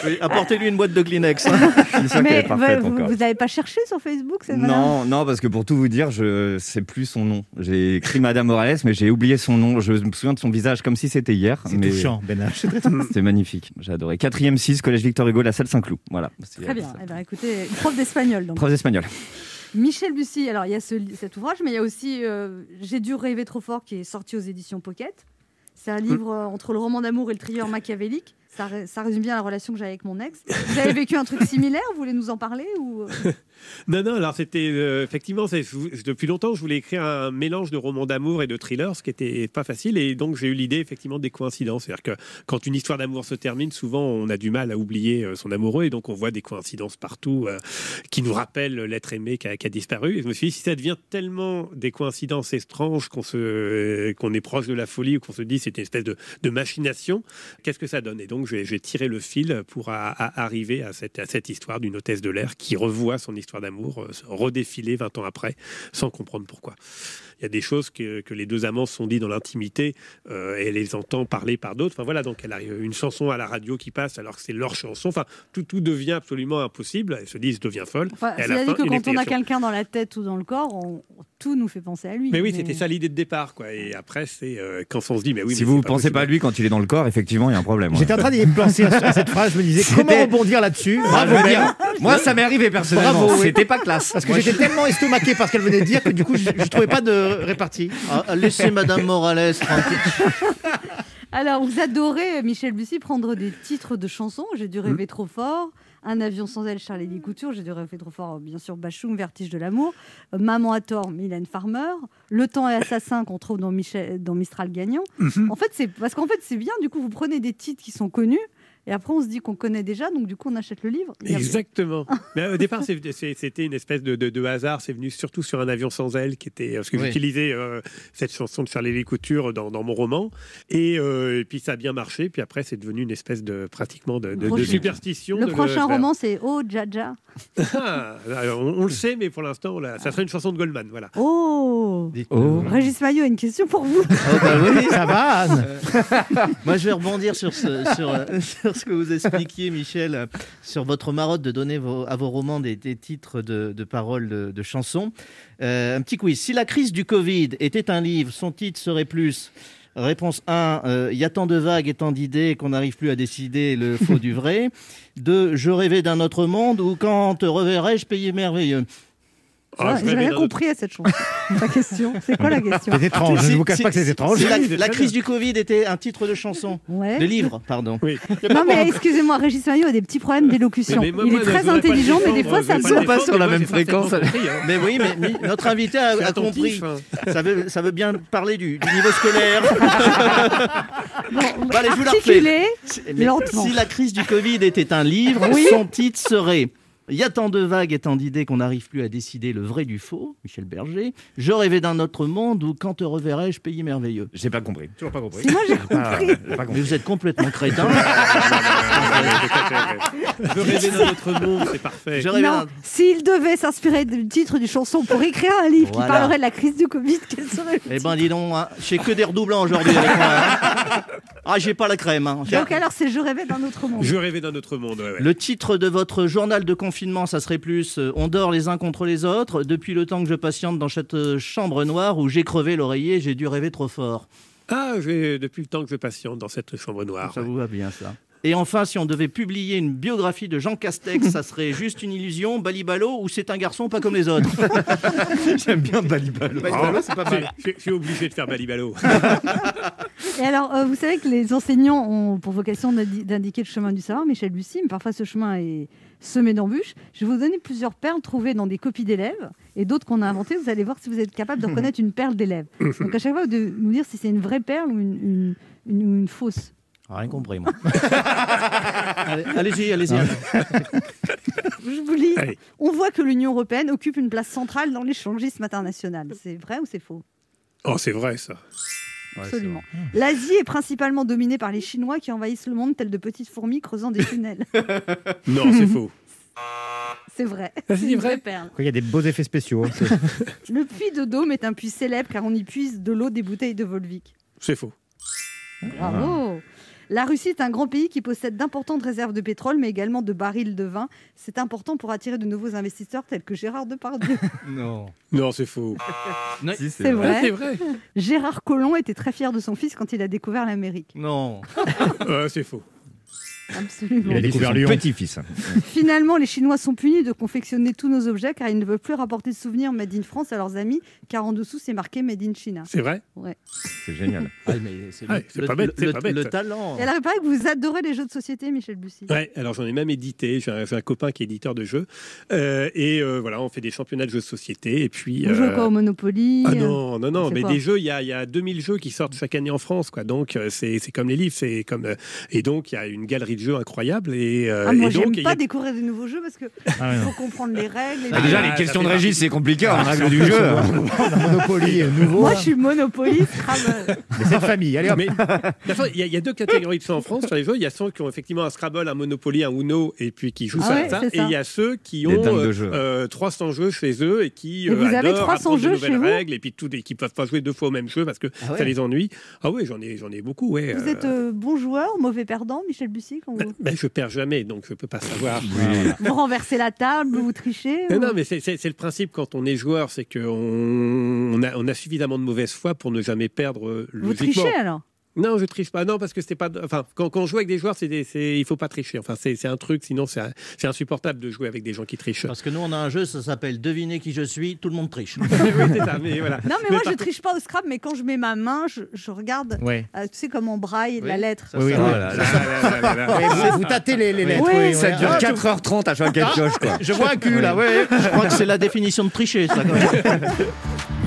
Oui, Apportez-lui une boîte de Kleenex. [laughs] C'est ça qu'elle Mais est parfaite vous- n'avez pas cherché sur Facebook cette madame Non, non, parce que pour tout vous dire, je sais plus son nom. J'ai écrit Madame Morales, mais j'ai oublié son nom. Je me souviens de son visage comme si c'était hier. C'est mais touchant, Ben H. [laughs] C'était magnifique. J'ai adoré. Quatrième 6, collège Victor Hugo, la salle Saint-Cloud. Voilà. Très bien. Eh ben, écoutez, une prof d'espagnol. donc. Prof d'espagnol. Michel Bussy, alors il y a ce, cet ouvrage, mais il y a aussi euh, J'ai dû rêver trop fort qui est sorti aux éditions Pocket. C'est un livre euh, entre le roman d'amour et le thriller machiavélique. Ça, ré- ça résume bien la relation que j'ai avec mon ex. Vous avez vécu un truc similaire? Vous voulez nous en parler ou... euh? [laughs] Non, non, alors c'était euh, effectivement, depuis longtemps, je voulais écrire un mélange de romans d'amour et de thriller, ce qui était pas facile. Et donc, j'ai eu l'idée effectivement des coïncidences. C'est-à-dire que quand une histoire d'amour se termine, souvent, on a du mal à oublier euh, son amoureux. Et donc, on voit des coïncidences partout qui nous rappellent l'être aimé qui a, disparu. Et je me suis dit, si ça devient tellement des coïncidences étranges qu'on qu'on est proche de la folie ou qu'on se dit c'est une espèce de, de machination, qu'est-ce que ça donne? Et donc, j'ai j'ai tiré le fil pour a- a- arriver à cette, à cette histoire d'une hôtesse de l'air qui revoit son histoire d'amour euh, redéfiler 20 ans après sans comprendre pourquoi. Il y a des choses que, que les deux amants se sont dit dans l'intimité euh, et elle les entend parler par d'autres. Enfin voilà, donc elle a une chanson à la radio qui passe alors que c'est leur chanson. Enfin, tout, tout devient absolument impossible. Elle se dit, je deviens folle. Enfin, C'est-à-dire que quand on a quelqu'un dans la tête ou dans le corps, on- tout nous fait penser à lui. Mais oui, c'était ça l'idée de départ, quoi. Et après, c'est euh, quand on se dit, mais oui, si mais vous ne pensez possible. pas à lui quand il est dans le corps, effectivement, il y a un problème. ouais. J'étais en train d'y penser à, à cette phrase. Je me disais comment rebondir là-dessus. Ah, Ben. dire, moi, ça m'est arrivé personnellement. Bravo. C'était pas classe. Parce que Moi, j'étais je- tellement estomaqué par ce qu'elle venait de dire que du coup, je ne trouvais pas de répartie. Ah, laissez Madame Morales tranquille. Alors, vous adorez, Michel Bussy, prendre des titres de chansons. J'ai dû rêver trop fort. Un avion sans elle, Charlie Couture. J'ai dû rêver trop fort, bien sûr, Bachung, Vertige de l'amour. Euh, Maman à tort, Mylène Farmer. Le temps est assassin qu'on trouve dans, Michel, dans Mistral Gagnant. En fait, c'est parce qu'en fait, c'est bien. Du coup, vous prenez des titres qui sont connus. Et après, on se dit qu'on connaît déjà, donc du coup, on achète le livre. Exactement. [laughs] Mais au départ, c'était une espèce de, de- de hasard. C'est venu surtout sur un avion sans aile qui était parce que Oui. j'utilisais euh, cette chanson de Charlie Couture dans, dans mon roman et, euh, et puis ça a bien marché. Puis après, c'est devenu une espèce de pratiquement de, de- de Prochain- superstition. Le de prochain roman, c'est Oh Jaja. Ah, on, on le sait, mais pour l'instant, là, ça serait une chanson de Goldman. Voilà. Oh Oh. Régis Maillot a une question pour vous. Oh, bah oui. Ça va, Anne [laughs] Moi, je vais rebondir sur ce, sur, euh, [laughs] sur ce que vous expliquiez, Michel, euh, sur votre marotte de donner vos- à vos romans des, des titres de, de paroles de, de chansons. Euh, un petit quiz. Si la crise du Covid était un livre, son titre serait plus. Réponse 1, il y a tant de vagues et tant d'idées qu'on n'arrive plus à décider le faux du vrai. [laughs] 2, je rêvais d'un autre monde ou quand te reverrai-je pays merveilleux. Ah, je J'ai rien compris à cette chanson. [laughs] La question, c'est quoi la question C'est étrange, je ne vous cache pas que c'est étrange. La, crise du Covid était un titre de chanson. Ouais. De livre, pardon. Oui. Non mais excusez-moi, Régis Maillot a des petits problèmes d'élocution. Il moi, est très intelligent, mais des fois ça voudrais me pas sur la même fréquence. Mais oui, mais notre invité a, compris. hein. Ça veut, ça veut bien parler du, niveau scolaire. [laughs] Bon, Bah, allez, je vous la refais. si la crise du Covid était un livre, son titre serait Il y a tant de vagues et tant d'idées qu'on n'arrive plus à décider le vrai du faux, Michel Berger. Je rêvais d'un autre monde où quand te reverrai-je, pays merveilleux. J'ai pas compris. Toujours pas compris. Moi j'ai Ah, compris. j'ai pas compris. Mais vous êtes complètement crétin. [laughs] Je rêvais d'un autre monde, c'est parfait. Je rêvais Non, s'il devait s'inspirer du titre du chanson pour écrire un livre Voilà. qui parlerait de la crise du Covid, quel serait le Eh ben dis donc, hein, j'ai que des redoublants aujourd'hui avec moi. hein. Ah, j'ai pas la crème. hein. Donc alors c'est Je rêvais d'un autre monde. Je rêvais d'un autre monde. ouais, ouais. Le titre de votre journal de confinement, ça serait plus euh, On dort les uns contre les autres depuis le temps que je patiente dans cette euh, chambre noire où j'ai crevé l'oreiller, j'ai dû rêver trop fort. Ah, j'ai- depuis le temps que je patiente dans cette chambre noire. Ça vous va bien ça. Et enfin, si on devait publier une biographie de Jean Castex, ça serait juste une illusion, Balibalo, ou c'est un garçon pas comme les autres [laughs] J'aime bien Balibalo. Ah, c'est pas mal. Je, suis obligé de faire Balibalo. [laughs] Et alors, euh, vous savez que les enseignants ont pour vocation d'indi- d'indiquer le chemin du savoir, Michel Bussy, mais parfois ce chemin est semé d'embûches. Je vais vous donner plusieurs perles trouvées dans des copies d'élèves et d'autres qu'on a inventées. Vous allez voir si vous êtes capable de [laughs] reconnaître une perle d'élève. Donc à chaque fois, vous devez nous dire si c'est une vraie perle ou une, une- une- ou une fausse. Rien compris, moi. [laughs] Allez- Allez-y, allez-y. [laughs] Je vous lis. Allez. On voit que l'Union européenne occupe une place centrale dans l'échangisme international. C'est vrai ou c'est faux? Oh, c'est vrai ça. Absolument. [laughs] L'Asie est principalement dominée par les Chinois qui envahissent le monde tels de petites fourmis creusant des tunnels. [laughs] Non, c'est faux. C'est vrai. Ah, c'est vrai vraie perle. Il y a des beaux effets spéciaux. hein, [laughs] Le puits de Dôme est un puits célèbre car on y puise de l'eau des bouteilles de Volvic. C'est faux. Bravo La Russie est un grand pays qui possède d'importantes réserves de pétrole, mais également de barils de vin. C'est important pour attirer de nouveaux investisseurs tels que Gérard Depardieu. [laughs] Non. Non, c'est faux. Si, C'est vrai. Ah, c'est vrai. Gérard Collomb était très fier de son fils quand il a découvert l'Amérique. Non. Ouais, [laughs] c'est faux. Absolument. Il a découvert son petit-fils. [laughs] Finalement, les Chinois sont punis de confectionner tous nos objets car ils ne veulent plus rapporter de souvenirs Made in France à leurs amis, car en dessous c'est marqué Made in China. C'est vrai? Ouais. C'est génial. [laughs] Ah, mais c'est pas bête, c'est le- pas bête. le talent. Et alors, il paraît que vous adorez les jeux de société, Michel Bussy. Ouais, alors j'en ai même édité. J'ai un, copain qui est éditeur de jeux. Euh, et euh, voilà, on fait des championnats de jeux de société. Et puis. Vous jouez euh, quoi au Monopoly Ah euh, non, non, non, mais des jeux, il y a, y a 2000 jeux qui sortent chaque année en France, quoi. Donc c'est comme les livres, c'est comme et donc il y a une galerie de jeux incroyable et, euh, Ah, moi, et donc j'aime pas a- découvrir des nouveaux jeux parce que Ah, faut comprendre les règles. les- Ah, déjà, les ça questions de Régis, c'est compliqué en règle du jeu. [laughs] Monopoly nouveau. Moi, je suis Monopoly, Scrabble. [laughs] Mais c'est de famille. Allez hop. Il y, a- il y a deux catégories de ceux en France sur les jeux. Il y a ceux qui ont effectivement un Scrabble, un Monopoly, un Uno, et puis qui jouent Ah ça, ouais, ça. Et ça. il y a ceux qui ont euh, jeux. euh, 300 jeux chez eux et qui Et euh, vous avez adorent 300 apprendre de jeux nouvelles chez règles et puis tout, et qui peuvent pas jouer deux fois au même jeu parce que Ah ouais. ça les ennuie. Ah oui, j'en ai, j'en ai beaucoup. Ouais. Vous euh, êtes euh, bon joueur, mauvais perdant, Michel Bussy quand vous... ben, je perds jamais, donc je peux pas savoir. vous renversez la table, vous trichez Non, ou- non, mais c'est le principe quand on est joueur, c'est qu'on on a, on a suffisamment de mauvaise foi pour ne jamais perdre euh, Vous trichez alors Non, je triche pas. Non, parce que c'était pas. Enfin, quand, quand on joue avec des joueurs, c'est des- c'est- il faut pas tricher. Enfin, c'est c'est un truc. Sinon, c'est un- c'est insupportable de jouer avec des gens qui trichent. Parce que nous, on a un jeu, ça s'appelle Devinez qui je suis, tout le monde triche. [laughs] oui, c'est ça. Mais voilà. Non, mais, moi, je triche pas au Scrabble, mais quand je mets ma main, je, je regarde, Ouais. euh, tu sais, comme on braille la lettre. Ça, Oui, vous, tâtez les, les lettres. Oui. oui, Ça dure Ah, 4h30 à chaque pioche, quoi. Je vois un cul là, ouais. Je crois que c'est la définition de tricher, ça.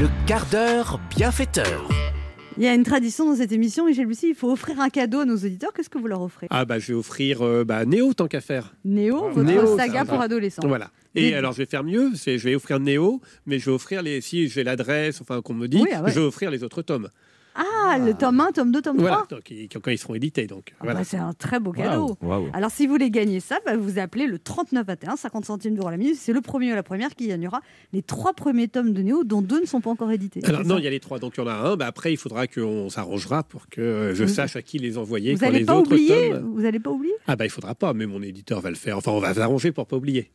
Le quart d'heure bienfaiteur. Il y a une tradition dans cette émission, Michel Bussy, il faut offrir un cadeau à nos auditeurs. Qu'est-ce que vous leur offrez? Ah, bah, je vais offrir euh, bah, Néo tant qu'à faire. Néo, votre Néo, saga pour adolescents. Voilà. Et Des- alors, je vais faire mieux. c'est- Je vais offrir Néo, mais je vais offrir les. Si j'ai l'adresse, enfin, qu'on me dit, Oui, ah ouais. je vais offrir les autres tomes. Ah, le tome 1, tome 2, tome 3 Voilà. Donc, ils- quand ils seront édités. Donc, Ah voilà. bah, C'est un très beau cadeau. Alors, si vous voulez gagner ça, bah, vous appelez le 3921, 50 centimes d'euros la minute. C'est le premier ou la première qui gagnera les trois premiers tomes de Néo, dont deux ne sont pas encore édités. Alors, non, il y a les trois. Donc, il y en a un. Bah, après, il faudra qu'on s'arrangera pour que je Vous- sache à qui les envoyer. Vous quand n'allez les pas autres oublier tomes- Vous allez pas oublier Ah, bah, il faudra pas, mais mon éditeur va le faire. Enfin, on va s'arranger pour pas oublier.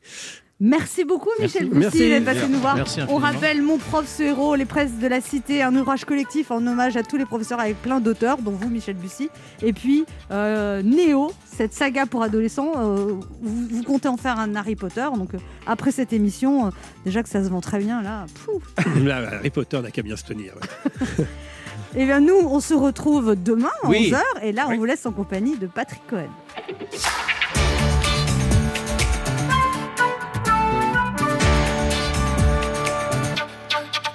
Merci beaucoup. Michel Bussy, d'être passé nous voir. Merci On rappelle Mon prof, ce héros, les presses de la cité, un ouvrage collectif en hommage à tous les professeurs avec plein d'auteurs, dont vous, Michel Bussy. Et puis euh, Néo, cette saga pour adolescents. euh, vous, vous comptez en faire un Harry Potter. Donc euh, après cette émission, euh, déjà que ça se vend très bien là. [laughs] Là, Harry Potter n'a qu'à bien se tenir. ouais. [laughs] Et bien nous, on se retrouve demain à Oui. 11h. Et là, on Oui. vous laisse en compagnie de Patrick Cohen.